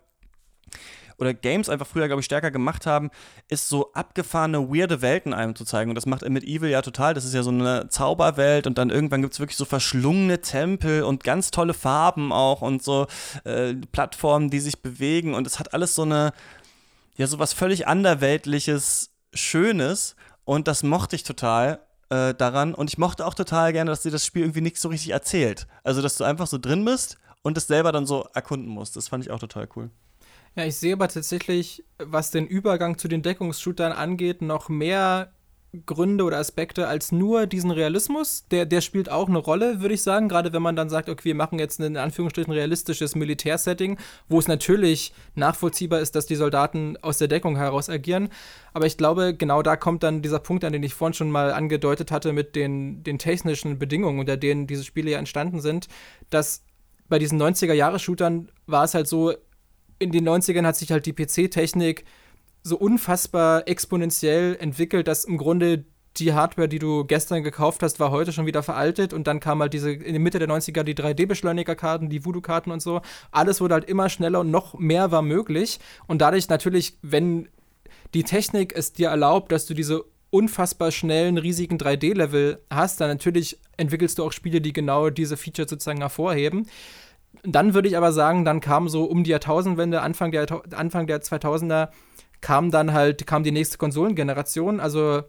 oder Games einfach früher, glaube ich, stärker gemacht haben, ist so abgefahrene, weirde Welten einem zu zeigen. Und das macht mit Evil ja total. Das ist ja so eine Zauberwelt und dann irgendwann gibt es wirklich so verschlungene Tempel und ganz tolle Farben auch und so äh, Plattformen, die sich bewegen. Und es hat alles so eine, ja, so was völlig anderweltliches, Schönes. Und das mochte ich total äh, daran. Und ich mochte auch total gerne, dass dir das Spiel irgendwie nicht so richtig erzählt. Also, dass du einfach so drin bist und es selber dann so erkunden musst. Das fand ich auch total cool. Ja, ich sehe aber tatsächlich, was den Übergang zu den Deckungsshootern angeht, noch mehr Gründe oder Aspekte als nur diesen Realismus. Der, der spielt auch eine Rolle, würde ich sagen. Gerade wenn man dann sagt, okay, wir machen jetzt ein in Anführungsstrichen realistisches Militärsetting, wo es natürlich nachvollziehbar ist, dass die Soldaten aus der Deckung heraus agieren. Aber ich glaube, genau da kommt dann dieser Punkt an, den ich vorhin schon mal angedeutet hatte mit den, den technischen Bedingungen, unter denen diese Spiele ja entstanden sind, dass bei diesen 90er-Jahre-Shootern war es halt so, in den 90ern hat sich halt die PC-Technik so unfassbar exponentiell entwickelt, dass im Grunde die Hardware, die du gestern gekauft hast, war heute schon wieder veraltet und dann kam halt diese in der Mitte der 90er die 3D-Beschleunigerkarten, die Voodoo-Karten und so. Alles wurde halt immer schneller und noch mehr war möglich und dadurch natürlich, wenn die Technik es dir erlaubt, dass du diese unfassbar schnellen, riesigen 3D-Level hast, dann natürlich entwickelst du auch Spiele, die genau diese Features sozusagen hervorheben. Dann würde ich aber sagen, dann kam so um die Jahrtausendwende, Anfang der, Anfang der 2000er, kam dann halt, kam die nächste Konsolengeneration, also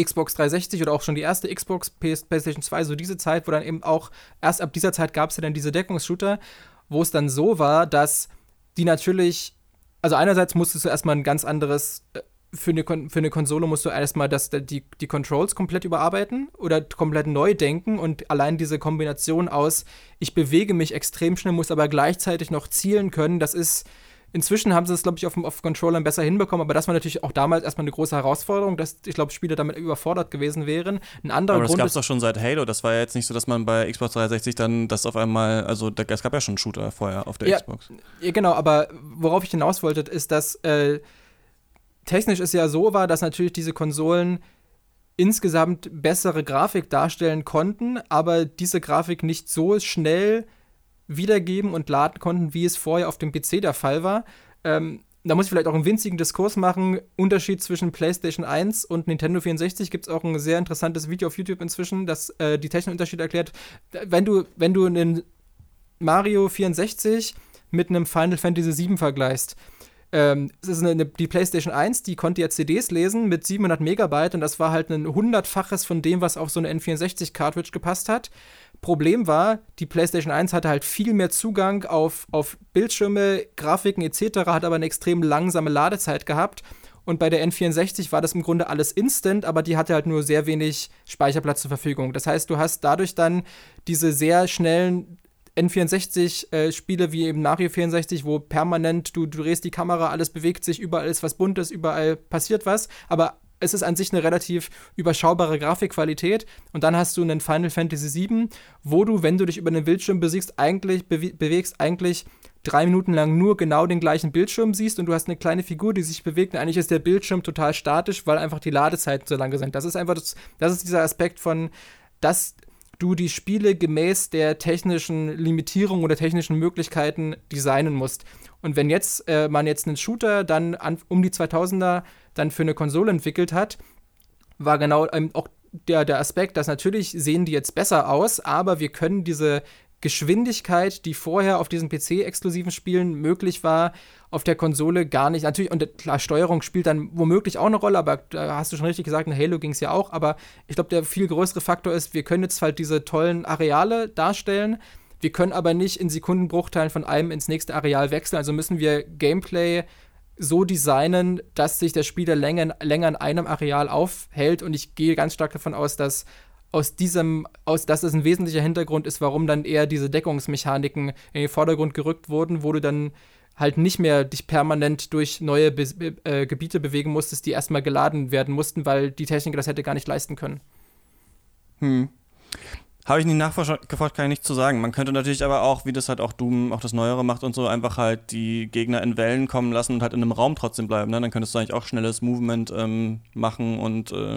Xbox 360 oder auch schon die erste Xbox, PS, PlayStation 2, so diese Zeit, wo dann eben auch, erst ab dieser Zeit gab es ja dann diese Deckungsshooter, wo es dann so war, dass die natürlich, also einerseits musstest du erstmal ein ganz anderes äh, für eine, für eine Konsole musst du erstmal das, die, die Controls komplett überarbeiten oder komplett neu denken und allein diese Kombination aus, ich bewege mich extrem schnell, muss aber gleichzeitig noch zielen können, das ist. Inzwischen haben sie es, glaube ich, auf, auf Controllern besser hinbekommen, aber das war natürlich auch damals erstmal eine große Herausforderung, dass ich glaube, Spieler damit überfordert gewesen wären. Ein anderer aber das gab es doch schon seit Halo. Das war ja jetzt nicht so, dass man bei Xbox 360 dann das auf einmal, also es gab ja schon Shooter vorher auf der ja, Xbox. Ja, genau, aber worauf ich hinaus wollte, ist, dass äh, technisch es ja so war, dass natürlich diese Konsolen insgesamt bessere Grafik darstellen konnten, aber diese Grafik nicht so schnell wiedergeben und laden konnten, wie es vorher auf dem PC der Fall war. Ähm, da muss ich vielleicht auch einen winzigen Diskurs machen. Unterschied zwischen PlayStation 1 und Nintendo 64 gibt es auch ein sehr interessantes Video auf YouTube inzwischen, das äh, die technischen Unterschiede erklärt. Wenn du, wenn du einen Mario 64 mit einem Final Fantasy 7 vergleichst, ähm, es ist eine, eine, die PlayStation 1, die konnte ja CDs lesen mit 700 Megabyte und das war halt ein hundertfaches von dem, was auf so eine N64-Cartridge gepasst hat. Problem war, die PlayStation 1 hatte halt viel mehr Zugang auf, auf Bildschirme, Grafiken etc., hat aber eine extrem langsame Ladezeit gehabt. Und bei der N64 war das im Grunde alles instant, aber die hatte halt nur sehr wenig Speicherplatz zur Verfügung. Das heißt, du hast dadurch dann diese sehr schnellen N64-Spiele äh, wie eben Mario 64, wo permanent du, du drehst die Kamera, alles bewegt sich, überall ist was Buntes, überall passiert was, aber es ist an sich eine relativ überschaubare Grafikqualität. Und dann hast du einen Final Fantasy VII, wo du, wenn du dich über den Bildschirm besiegst, eigentlich bewe bewegst, eigentlich drei Minuten lang nur genau den gleichen Bildschirm siehst und du hast eine kleine Figur, die sich bewegt und eigentlich ist der Bildschirm total statisch, weil einfach die Ladezeiten so lange sind. Das ist einfach das, das ist dieser Aspekt von, dass du die Spiele gemäß der technischen Limitierung oder technischen Möglichkeiten designen musst. Und wenn jetzt äh, man jetzt einen Shooter dann an, um die 2000er dann für eine Konsole entwickelt hat, war genau ähm, auch der, der Aspekt, dass natürlich sehen die jetzt besser aus, aber wir können diese Geschwindigkeit, die vorher auf diesen PC-exklusiven Spielen möglich war, auf der Konsole gar nicht. Natürlich, und klar, Steuerung spielt dann womöglich auch eine Rolle, aber da hast du schon richtig gesagt, in Halo ging es ja auch. Aber ich glaube, der viel größere Faktor ist, wir können jetzt halt diese tollen Areale darstellen. Wir können aber nicht in Sekundenbruchteilen von einem ins nächste Areal wechseln. Also müssen wir Gameplay so designen, dass sich der Spieler länger, länger in einem Areal aufhält. Und ich gehe ganz stark davon aus, dass aus diesem, aus, dass es ein wesentlicher Hintergrund ist, warum dann eher diese Deckungsmechaniken in den Vordergrund gerückt wurden, wo du dann halt nicht mehr dich permanent durch neue Be äh, Gebiete bewegen musstest, die erstmal geladen werden mussten, weil die Technik das hätte gar nicht leisten können. Hm. Habe ich nicht nachgeforscht, kann ich nicht zu sagen. Man könnte natürlich aber auch, wie das halt auch Doom, auch das Neuere macht und so, einfach halt die Gegner in Wellen kommen lassen und halt in einem Raum trotzdem bleiben. Ne? Dann könntest du eigentlich auch schnelles Movement ähm, machen und äh,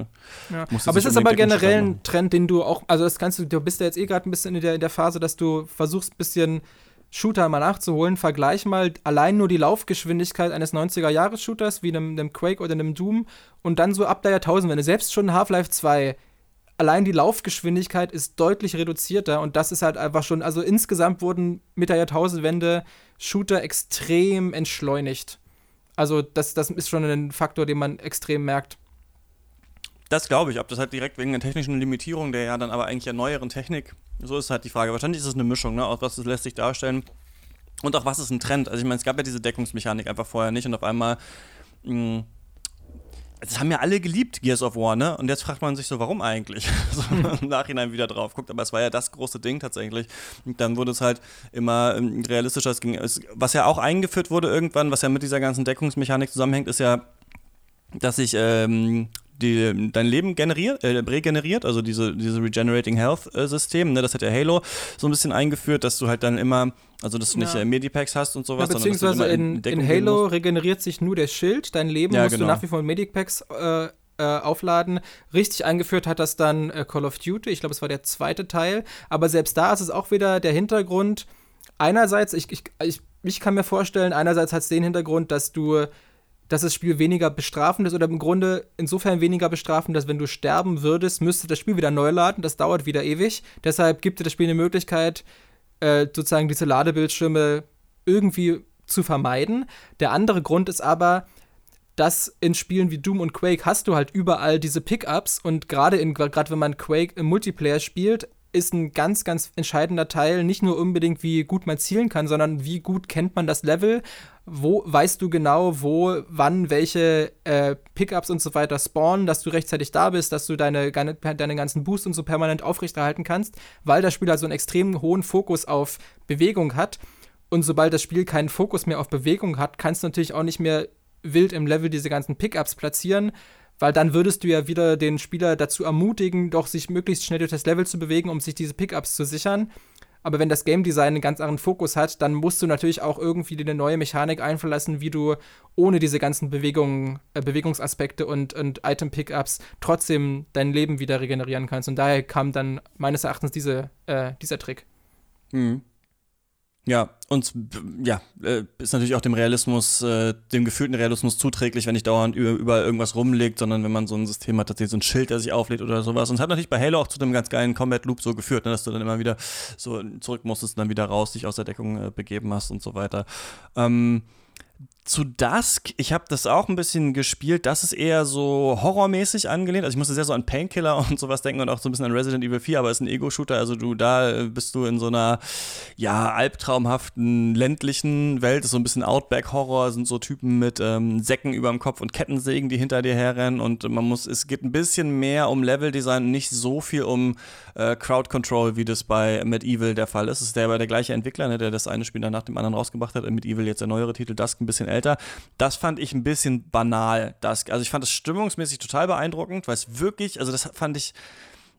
ja. Aber es ist aber generell ein Trend, den du auch, also das kannst du, du bist ja jetzt eh gerade ein bisschen in der, in der Phase, dass du versuchst, ein bisschen Shooter mal nachzuholen. Vergleich mal allein nur die Laufgeschwindigkeit eines 90er-Jahres-Shooters wie einem, einem Quake oder einem Doom und dann so ab der Jahrtausendwende. Selbst schon Half-Life 2 allein die Laufgeschwindigkeit ist deutlich reduzierter und das ist halt einfach schon, also insgesamt wurden mit der Jahrtausendwende Shooter extrem entschleunigt. Also das, das ist schon ein Faktor, den man extrem merkt. Das glaube ich, ob das halt direkt wegen der technischen Limitierung der ja dann aber eigentlich der neueren Technik, so ist halt die Frage. Wahrscheinlich ist es eine Mischung, ne, aus was lässt sich darstellen und auch was ist ein Trend. Also ich meine, es gab ja diese Deckungsmechanik einfach vorher nicht und auf einmal mh, das haben ja alle geliebt, Gears of War, ne? Und jetzt fragt man sich so, warum eigentlich? <laughs> so im Nachhinein wieder drauf guckt, aber es war ja das große Ding tatsächlich. Und dann wurde es halt immer ähm, realistischer. Es ging, es, was ja auch eingeführt wurde irgendwann, was ja mit dieser ganzen Deckungsmechanik zusammenhängt, ist ja, dass sich ähm, die, dein Leben generiert, äh, regeneriert, also diese, diese Regenerating Health äh, System, ne, das hat ja Halo so ein bisschen eingeführt, dass du halt dann immer, also dass du nicht ja. äh, Medipacks hast und sowas, ja, beziehungsweise in, in, in Halo regeneriert sich nur der Schild, dein Leben ja, musst genau. du nach wie vor Medipacks äh, äh, aufladen. Richtig eingeführt hat das dann äh, Call of Duty, ich glaube, es war der zweite Teil, aber selbst da ist es auch wieder der Hintergrund, einerseits, ich, ich, ich, ich kann mir vorstellen, einerseits hat es den Hintergrund, dass du dass das Spiel weniger bestrafend ist oder im Grunde insofern weniger bestrafend, dass wenn du sterben würdest, müsste das Spiel wieder neu laden. Das dauert wieder ewig. Deshalb gibt dir das Spiel eine Möglichkeit, äh, sozusagen diese Ladebildschirme irgendwie zu vermeiden. Der andere Grund ist aber, dass in Spielen wie Doom und Quake hast du halt überall diese Pickups und gerade gerade wenn man Quake im Multiplayer spielt, ist ein ganz, ganz entscheidender Teil nicht nur unbedingt, wie gut man zielen kann, sondern wie gut kennt man das Level, wo weißt du genau, wo, wann, welche äh, Pickups und so weiter spawnen, dass du rechtzeitig da bist, dass du deine, deine ganzen Boosts und so permanent aufrechterhalten kannst, weil das Spiel halt so einen extrem hohen Fokus auf Bewegung hat. Und sobald das Spiel keinen Fokus mehr auf Bewegung hat, kannst du natürlich auch nicht mehr wild im Level diese ganzen Pickups platzieren, weil dann würdest du ja wieder den Spieler dazu ermutigen, doch sich möglichst schnell durch das Level zu bewegen, um sich diese Pickups zu sichern. Aber wenn das Game Design einen ganz anderen Fokus hat, dann musst du natürlich auch irgendwie eine neue Mechanik einverlassen, wie du ohne diese ganzen Bewegungen, äh, Bewegungsaspekte und, und Item-Pickups trotzdem dein Leben wieder regenerieren kannst. Und daher kam dann meines Erachtens diese, äh, dieser Trick. Mhm. Ja, und ja, äh, ist natürlich auch dem Realismus, äh, dem gefühlten Realismus zuträglich, wenn nicht dauernd überall irgendwas rumliegt, sondern wenn man so ein System hat, tatsächlich so ein Schild, der sich auflädt oder sowas. Und es hat natürlich bei Halo auch zu einem ganz geilen Combat Loop so geführt, ne, dass du dann immer wieder so zurück musstest und dann wieder raus, dich aus der Deckung äh, begeben hast und so weiter. Ähm, zu Dusk, ich habe das auch ein bisschen gespielt. Das ist eher so horrormäßig angelehnt. Also ich musste sehr so an Painkiller <laughs> und sowas denken und auch so ein bisschen an Resident Evil 4, aber es ist ein Ego-Shooter. Also du, da bist du in so einer, ja, albtraumhaften, ländlichen Welt. Das ist so ein bisschen Outback-Horror, sind so Typen mit ähm, Säcken über dem Kopf und Kettensägen, die hinter dir herrennen. Und man muss, es geht ein bisschen mehr um Level-Design, nicht so viel um äh, Crowd-Control, wie das bei Medieval der Fall ist. Es ist der, der gleiche Entwickler, ne, der das eine Spiel dann nach dem anderen rausgebracht hat. Medieval jetzt der neuere Titel, Dusk ein bisschen älter älter. Das fand ich ein bisschen banal. Das, also ich fand es stimmungsmäßig total beeindruckend, weil es wirklich, also das fand ich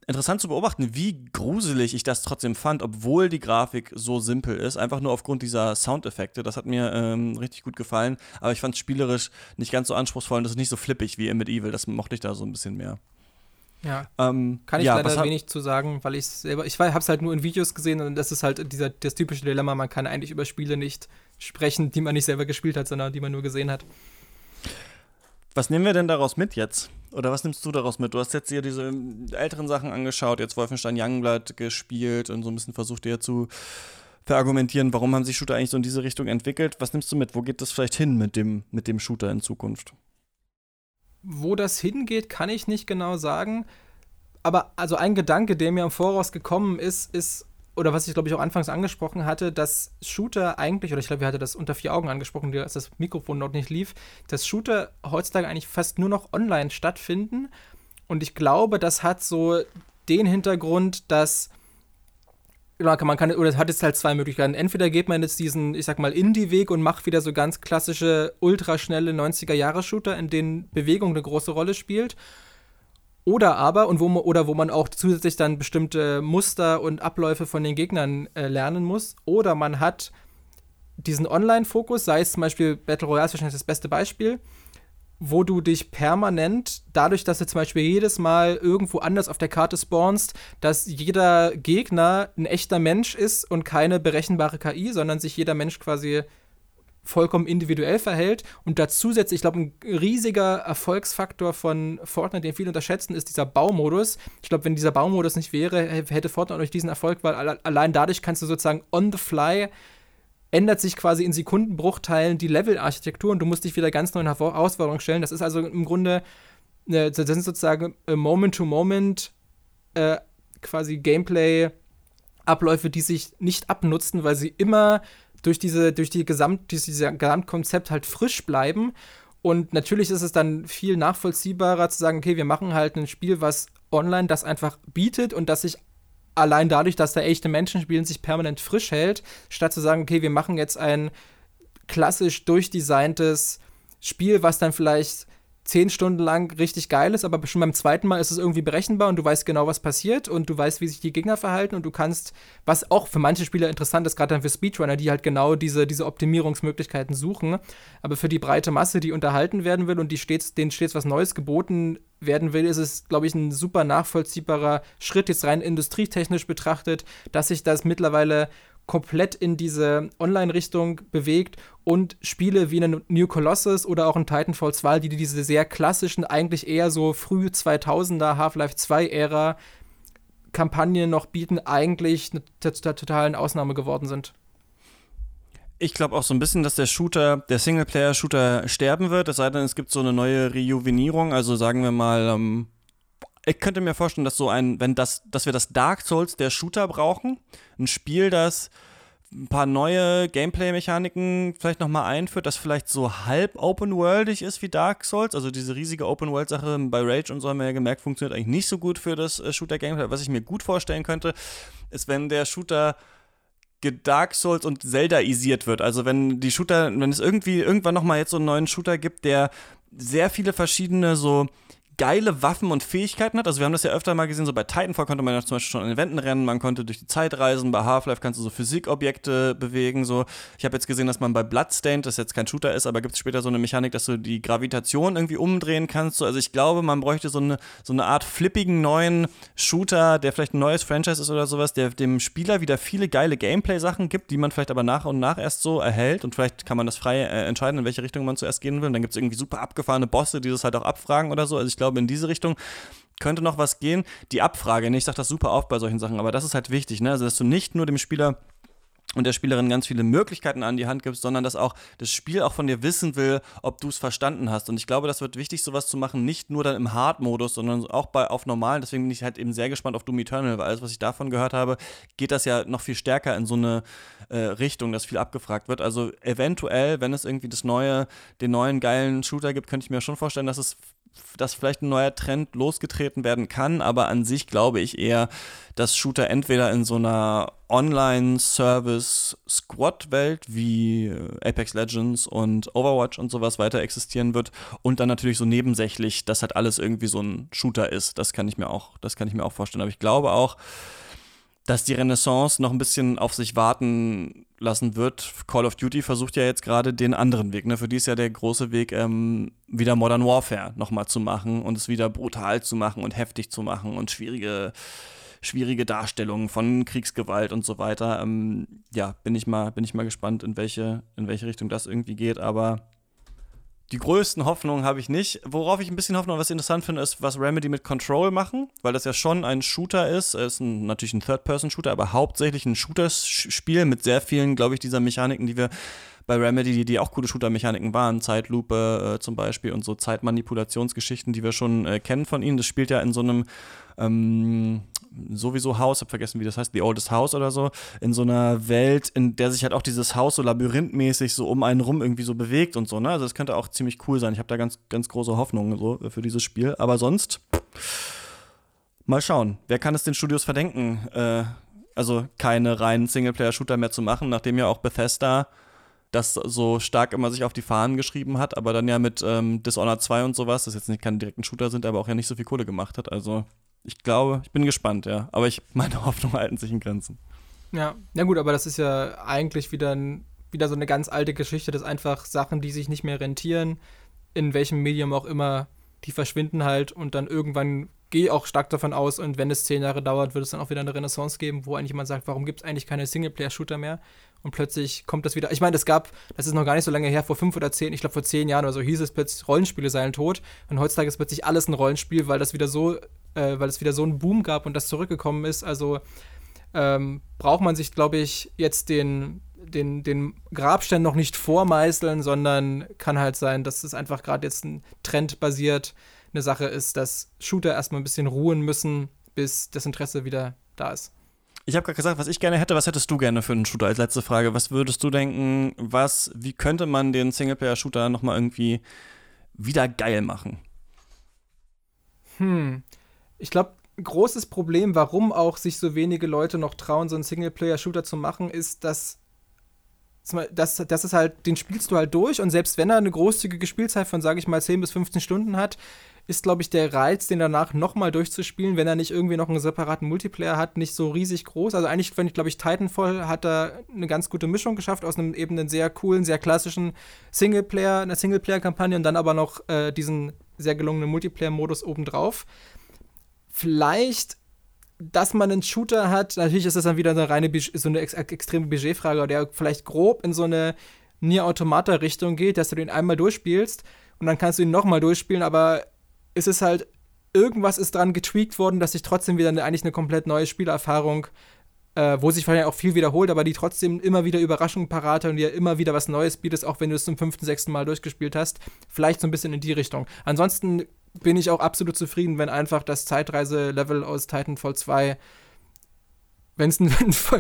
interessant zu beobachten, wie gruselig ich das trotzdem fand, obwohl die Grafik so simpel ist. Einfach nur aufgrund dieser Soundeffekte. Das hat mir ähm, richtig gut gefallen. Aber ich fand es spielerisch nicht ganz so anspruchsvoll und das ist nicht so flippig wie in Medieval. Das mochte ich da so ein bisschen mehr. Ja. Ähm, Kann ich ja, leider wenig zu sagen, weil ich selber, ich habe es halt nur in Videos gesehen und das ist halt dieser, das typische Dilemma, man kann eigentlich über Spiele nicht sprechen, die man nicht selber gespielt hat, sondern die man nur gesehen hat. Was nehmen wir denn daraus mit jetzt? Oder was nimmst du daraus mit? Du hast jetzt hier diese älteren Sachen angeschaut, jetzt Wolfenstein Youngblood gespielt und so ein bisschen versucht dir zu verargumentieren, warum haben sich Shooter eigentlich so in diese Richtung entwickelt. Was nimmst du mit? Wo geht das vielleicht hin mit dem, mit dem Shooter in Zukunft? Wo das hingeht, kann ich nicht genau sagen. Aber also ein Gedanke, der mir im Voraus gekommen ist, ist, oder was ich glaube ich auch anfangs angesprochen hatte, dass Shooter eigentlich, oder ich glaube, wir hatten das unter vier Augen angesprochen, als das Mikrofon noch nicht lief, dass Shooter heutzutage eigentlich fast nur noch online stattfinden. Und ich glaube, das hat so den Hintergrund, dass man kann, oder hat jetzt halt zwei Möglichkeiten. Entweder geht man jetzt diesen, ich sag mal, Indie-Weg und macht wieder so ganz klassische, ultraschnelle 90er-Jahre-Shooter, in denen Bewegung eine große Rolle spielt. Oder aber, und wo man, oder wo man auch zusätzlich dann bestimmte Muster und Abläufe von den Gegnern äh, lernen muss. Oder man hat diesen Online-Fokus, sei es zum Beispiel Battle Royale ist wahrscheinlich das beste Beispiel, wo du dich permanent, dadurch, dass du zum Beispiel jedes Mal irgendwo anders auf der Karte spawnst, dass jeder Gegner ein echter Mensch ist und keine berechenbare KI, sondern sich jeder Mensch quasi vollkommen individuell verhält. Und dazu setzt, ich glaube, ein riesiger Erfolgsfaktor von Fortnite, den viele unterschätzen, ist dieser Baumodus. Ich glaube, wenn dieser Baumodus nicht wäre, hätte Fortnite euch diesen Erfolg, weil allein dadurch kannst du sozusagen on the fly ändert sich quasi in Sekundenbruchteilen die Levelarchitektur und du musst dich wieder ganz neuen Herausforderungen stellen. Das ist also im Grunde, äh, das sind sozusagen äh, Moment-to-Moment äh, quasi Gameplay-Abläufe, die sich nicht abnutzen, weil sie immer durch diese, durch die Gesamt, dieses Gesamtkonzept halt frisch bleiben. Und natürlich ist es dann viel nachvollziehbarer zu sagen, okay, wir machen halt ein Spiel, was online das einfach bietet und das sich allein dadurch, dass da echte Menschen spielen, sich permanent frisch hält, statt zu sagen, okay, wir machen jetzt ein klassisch durchdesigntes Spiel, was dann vielleicht zehn Stunden lang richtig geil ist, aber schon beim zweiten Mal ist es irgendwie berechenbar und du weißt genau, was passiert und du weißt, wie sich die Gegner verhalten und du kannst, was auch für manche Spieler interessant ist, gerade dann für Speedrunner, die halt genau diese, diese Optimierungsmöglichkeiten suchen, aber für die breite Masse, die unterhalten werden will und die stets, denen stets was Neues geboten werden will, ist es, glaube ich, ein super nachvollziehbarer Schritt, jetzt rein industrietechnisch betrachtet, dass sich das mittlerweile komplett in diese Online-Richtung bewegt und Spiele wie ein New Colossus oder auch ein Titanfall 2, die diese sehr klassischen, eigentlich eher so früh 2000er Half-Life 2-Ära Kampagnen noch bieten, eigentlich eine totalen Ausnahme geworden sind. Ich glaube auch so ein bisschen, dass der Shooter, der Singleplayer-Shooter sterben wird, es sei denn, es gibt so eine neue Rejuvenierung, also sagen wir mal, ähm, ich könnte mir vorstellen, dass so ein, wenn das, dass wir das Dark Souls der Shooter brauchen, ein Spiel, das ein paar neue Gameplay-Mechaniken vielleicht nochmal einführt, das vielleicht so halb open-worldig ist wie Dark Souls. Also diese riesige Open-World-Sache bei Rage und so haben wir ja gemerkt, funktioniert eigentlich nicht so gut für das äh, Shooter-Gameplay. Was ich mir gut vorstellen könnte, ist, wenn der Shooter Dark Souls und Zelda-isiert wird. Also wenn die Shooter, wenn es irgendwie irgendwann nochmal jetzt so einen neuen Shooter gibt, der sehr viele verschiedene so geile Waffen und Fähigkeiten hat. Also wir haben das ja öfter mal gesehen, so bei Titanfall konnte man ja zum Beispiel schon an den Wänden rennen, man konnte durch die Zeit reisen, bei Half-Life kannst du so Physikobjekte bewegen. So. Ich habe jetzt gesehen, dass man bei Bloodstained, das jetzt kein Shooter ist, aber gibt es später so eine Mechanik, dass du die Gravitation irgendwie umdrehen kannst. So. Also ich glaube, man bräuchte so eine, so eine Art flippigen neuen Shooter, der vielleicht ein neues Franchise ist oder sowas, der dem Spieler wieder viele geile Gameplay-Sachen gibt, die man vielleicht aber nach und nach erst so erhält und vielleicht kann man das frei äh, entscheiden, in welche Richtung man zuerst gehen will. Und dann gibt es irgendwie super abgefahrene Bosse, die das halt auch abfragen oder so. Also ich glaube, in diese Richtung könnte noch was gehen. Die Abfrage, ne, ich sage das super oft bei solchen Sachen, aber das ist halt wichtig, ne? Also, dass du nicht nur dem Spieler und der Spielerin ganz viele Möglichkeiten an die Hand gibst, sondern dass auch das Spiel auch von dir wissen will, ob du es verstanden hast. Und ich glaube, das wird wichtig, sowas zu machen, nicht nur dann im Hard-Modus, sondern auch bei auf normalen. Deswegen bin ich halt eben sehr gespannt auf Doom Eternal, weil alles, was ich davon gehört habe, geht das ja noch viel stärker in so eine äh, Richtung, dass viel abgefragt wird. Also eventuell, wenn es irgendwie das neue, den neuen geilen Shooter gibt, könnte ich mir schon vorstellen, dass es dass vielleicht ein neuer Trend losgetreten werden kann, aber an sich glaube ich eher, dass Shooter entweder in so einer Online-Service-Squad-Welt wie äh, Apex Legends und Overwatch und sowas weiter existieren wird und dann natürlich so nebensächlich, dass halt alles irgendwie so ein Shooter ist. Das kann ich mir auch, das kann ich mir auch vorstellen. Aber ich glaube auch, dass die Renaissance noch ein bisschen auf sich warten lassen wird. Call of Duty versucht ja jetzt gerade den anderen Weg. Ne? Für die ist ja der große Weg, ähm, wieder Modern Warfare nochmal zu machen und es wieder brutal zu machen und heftig zu machen und schwierige, schwierige Darstellungen von Kriegsgewalt und so weiter. Ähm, ja, bin ich mal, bin ich mal gespannt, in welche, in welche Richtung das irgendwie geht. Aber die größten Hoffnungen habe ich nicht. Worauf ich ein bisschen hoffe und was ich interessant finde, ist, was Remedy mit Control machen, weil das ja schon ein Shooter ist. Es ist ein, natürlich ein Third-Person-Shooter, aber hauptsächlich ein Shooter-Spiel mit sehr vielen, glaube ich, dieser Mechaniken, die wir bei Remedy, die, die auch gute Shooter-Mechaniken waren, Zeitlupe äh, zum Beispiel und so Zeitmanipulationsgeschichten, die wir schon äh, kennen von ihnen. Das spielt ja in so einem ähm, sowieso Haus, hab vergessen, wie das heißt, The Oldest House oder so, in so einer Welt, in der sich halt auch dieses Haus so labyrinthmäßig so um einen rum irgendwie so bewegt und so, ne? Also das könnte auch ziemlich cool sein. Ich habe da ganz, ganz große Hoffnungen so für dieses Spiel. Aber sonst, mal schauen. Wer kann es den Studios verdenken, äh, also keine reinen Singleplayer-Shooter mehr zu machen, nachdem ja auch Bethesda das so stark immer sich auf die Fahnen geschrieben hat, aber dann ja mit ähm, Dishonored 2 und sowas, das jetzt nicht keine direkten Shooter sind, aber auch ja nicht so viel Kohle gemacht hat. Also ich glaube, ich bin gespannt, ja. Aber ich, <laughs> meine Hoffnungen halten sich in Grenzen. Ja, na gut, aber das ist ja eigentlich wieder, ein, wieder so eine ganz alte Geschichte, dass einfach Sachen, die sich nicht mehr rentieren, in welchem Medium auch immer, die verschwinden halt und dann irgendwann gehe auch stark davon aus, und wenn es zehn Jahre dauert, wird es dann auch wieder eine Renaissance geben, wo eigentlich jemand sagt, warum gibt es eigentlich keine Singleplayer-Shooter mehr? Und plötzlich kommt das wieder. Ich meine, es gab, das ist noch gar nicht so lange her, vor fünf oder zehn, ich glaube vor zehn Jahren oder so, hieß es plötzlich, Rollenspiele seien tot. Und heutzutage ist plötzlich alles ein Rollenspiel, weil das wieder so, äh, weil es wieder so einen Boom gab und das zurückgekommen ist. Also ähm, braucht man sich, glaube ich, jetzt den, den, den Grabstein noch nicht vormeißeln, sondern kann halt sein, dass es einfach gerade jetzt ein Trend basiert eine Sache ist, dass Shooter erstmal ein bisschen ruhen müssen, bis das Interesse wieder da ist. Ich habe gerade gesagt, was ich gerne hätte, was hättest du gerne für einen Shooter als letzte Frage? Was würdest du denken, was, wie könnte man den Singleplayer-Shooter nochmal irgendwie wieder geil machen? Hm, ich glaube, ein großes Problem, warum auch sich so wenige Leute noch trauen, so einen Singleplayer-Shooter zu machen, ist, dass das, das ist halt, den spielst du halt durch und selbst wenn er eine großzügige Spielzeit von, sage ich mal, 10 bis 15 Stunden hat, ist, glaube ich, der Reiz, den danach nochmal durchzuspielen, wenn er nicht irgendwie noch einen separaten Multiplayer hat, nicht so riesig groß. Also eigentlich, wenn ich, glaube ich, Titanfall hat da eine ganz gute Mischung geschafft aus einem eben einen sehr coolen, sehr klassischen Singleplayer, einer Singleplayer-Kampagne und dann aber noch äh, diesen sehr gelungenen Multiplayer-Modus obendrauf. Vielleicht dass man einen Shooter hat, natürlich ist das dann wieder eine reine, so eine ex extreme Budgetfrage, der vielleicht grob in so eine Nier Automata-Richtung geht, dass du den einmal durchspielst und dann kannst du ihn nochmal durchspielen, aber es ist halt, irgendwas ist dran getweakt worden, dass sich trotzdem wieder eine, eigentlich eine komplett neue Spielerfahrung, äh, wo sich vielleicht auch viel wiederholt, aber die trotzdem immer wieder Überraschungen parat und dir immer wieder was Neues bietet, auch wenn du es zum fünften, sechsten Mal durchgespielt hast. Vielleicht so ein bisschen in die Richtung. Ansonsten bin ich auch absolut zufrieden, wenn einfach das Zeitreise-Level aus Titanfall 2 <laughs> wenn es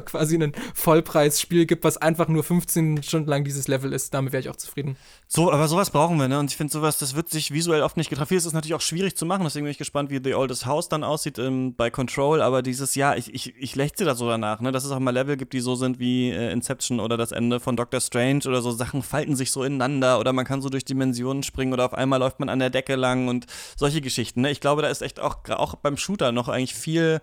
quasi ein Vollpreisspiel gibt, was einfach nur 15 Stunden lang dieses Level ist, damit wäre ich auch zufrieden. So, aber sowas brauchen wir, ne? Und ich finde sowas, das wird sich visuell oft nicht getroffen. Es ist natürlich auch schwierig zu machen, deswegen bin ich gespannt, wie The Oldest House dann aussieht ähm, bei Control, aber dieses Jahr, ich, ich, ich lechze da so danach, ne? Dass es auch mal Level gibt, die so sind wie äh, Inception oder das Ende von Doctor Strange oder so Sachen falten sich so ineinander oder man kann so durch Dimensionen springen oder auf einmal läuft man an der Decke lang und solche Geschichten, ne? Ich glaube, da ist echt auch, auch beim Shooter noch eigentlich viel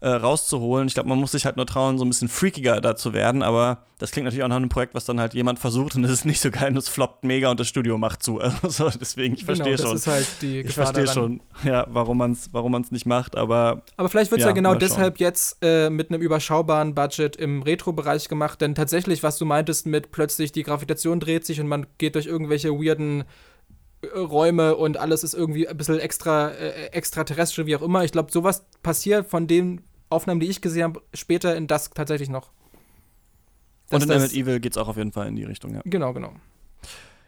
äh, rauszuholen. Ich glaube, man muss sich halt nur trauen, so ein bisschen freakiger da zu werden, aber das klingt natürlich auch nach einem Projekt, was dann halt jemand versucht und es ist nicht so geil und es floppt mega und das Studio macht zu. <laughs> Also deswegen, ich verstehe genau, schon. Das ist halt die ich verstehe schon, ja, warum man es warum man's nicht macht, aber. Aber vielleicht wird es ja, ja, genau deshalb jetzt äh, mit einem überschaubaren Budget im Retro-Bereich gemacht, denn tatsächlich, was du meintest mit plötzlich die Gravitation dreht sich und man geht durch irgendwelche weirden äh, Räume und alles ist irgendwie ein bisschen extra äh, extraterrestrisch, wie auch immer. Ich glaube, sowas passiert von den Aufnahmen, die ich gesehen habe, später in Dusk tatsächlich noch. Und in Emmett Evil geht es auch auf jeden Fall in die Richtung, ja. Genau, genau.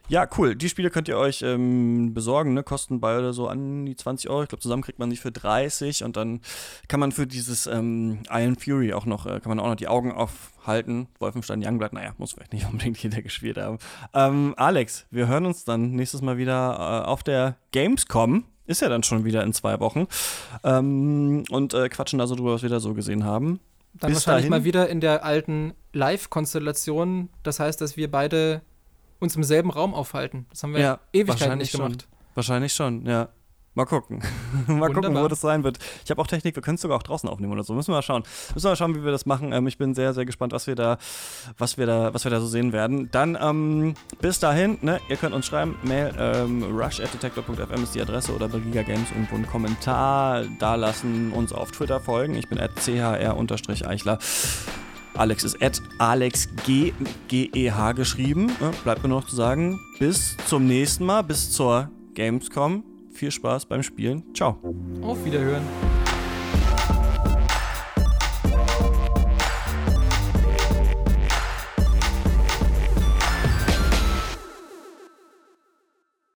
Ja, cool. Die Spiele könnt ihr euch ähm, besorgen, ne? Kosten beide so an die 20 Euro. Ich glaube, zusammen kriegt man sie für 30 und dann kann man für dieses ähm, Iron Fury auch noch, äh, kann man auch noch die Augen aufhalten. Wolfenstein Youngblood, naja, muss vielleicht nicht <laughs> unbedingt jeder gespielt haben. Ähm, Alex, wir hören uns dann nächstes Mal wieder äh, auf der Gamescom. Ist ja dann schon wieder in zwei Wochen. Ähm, und äh, quatschen da so drüber, was wir da so gesehen haben. Dann Bis wahrscheinlich dahin. mal wieder in der alten Live-Konstellation. Das heißt, dass wir beide uns im selben Raum aufhalten. Das haben wir ja, Ewigkeiten nicht gemacht. Schon. Wahrscheinlich schon, ja. Mal gucken. <laughs> mal gucken, wo das sein wird. Ich habe auch Technik, wir können es sogar auch draußen aufnehmen oder so. Müssen wir mal schauen. Müssen wir mal schauen, wie wir das machen. Ähm, ich bin sehr, sehr gespannt, was wir da, was wir da, was wir da so sehen werden. Dann ähm, bis dahin, ne, ihr könnt uns schreiben, Mail ähm, rush@detector.fm ist die Adresse oder bei Giga Games irgendwo einen Kommentar da lassen, uns auf Twitter folgen. Ich bin at chr-eichler. Alex ist at AlexG, G-E-H geschrieben. Ja, bleibt mir noch zu sagen, bis zum nächsten Mal, bis zur Gamescom. Viel Spaß beim Spielen. Ciao. Auf Wiederhören.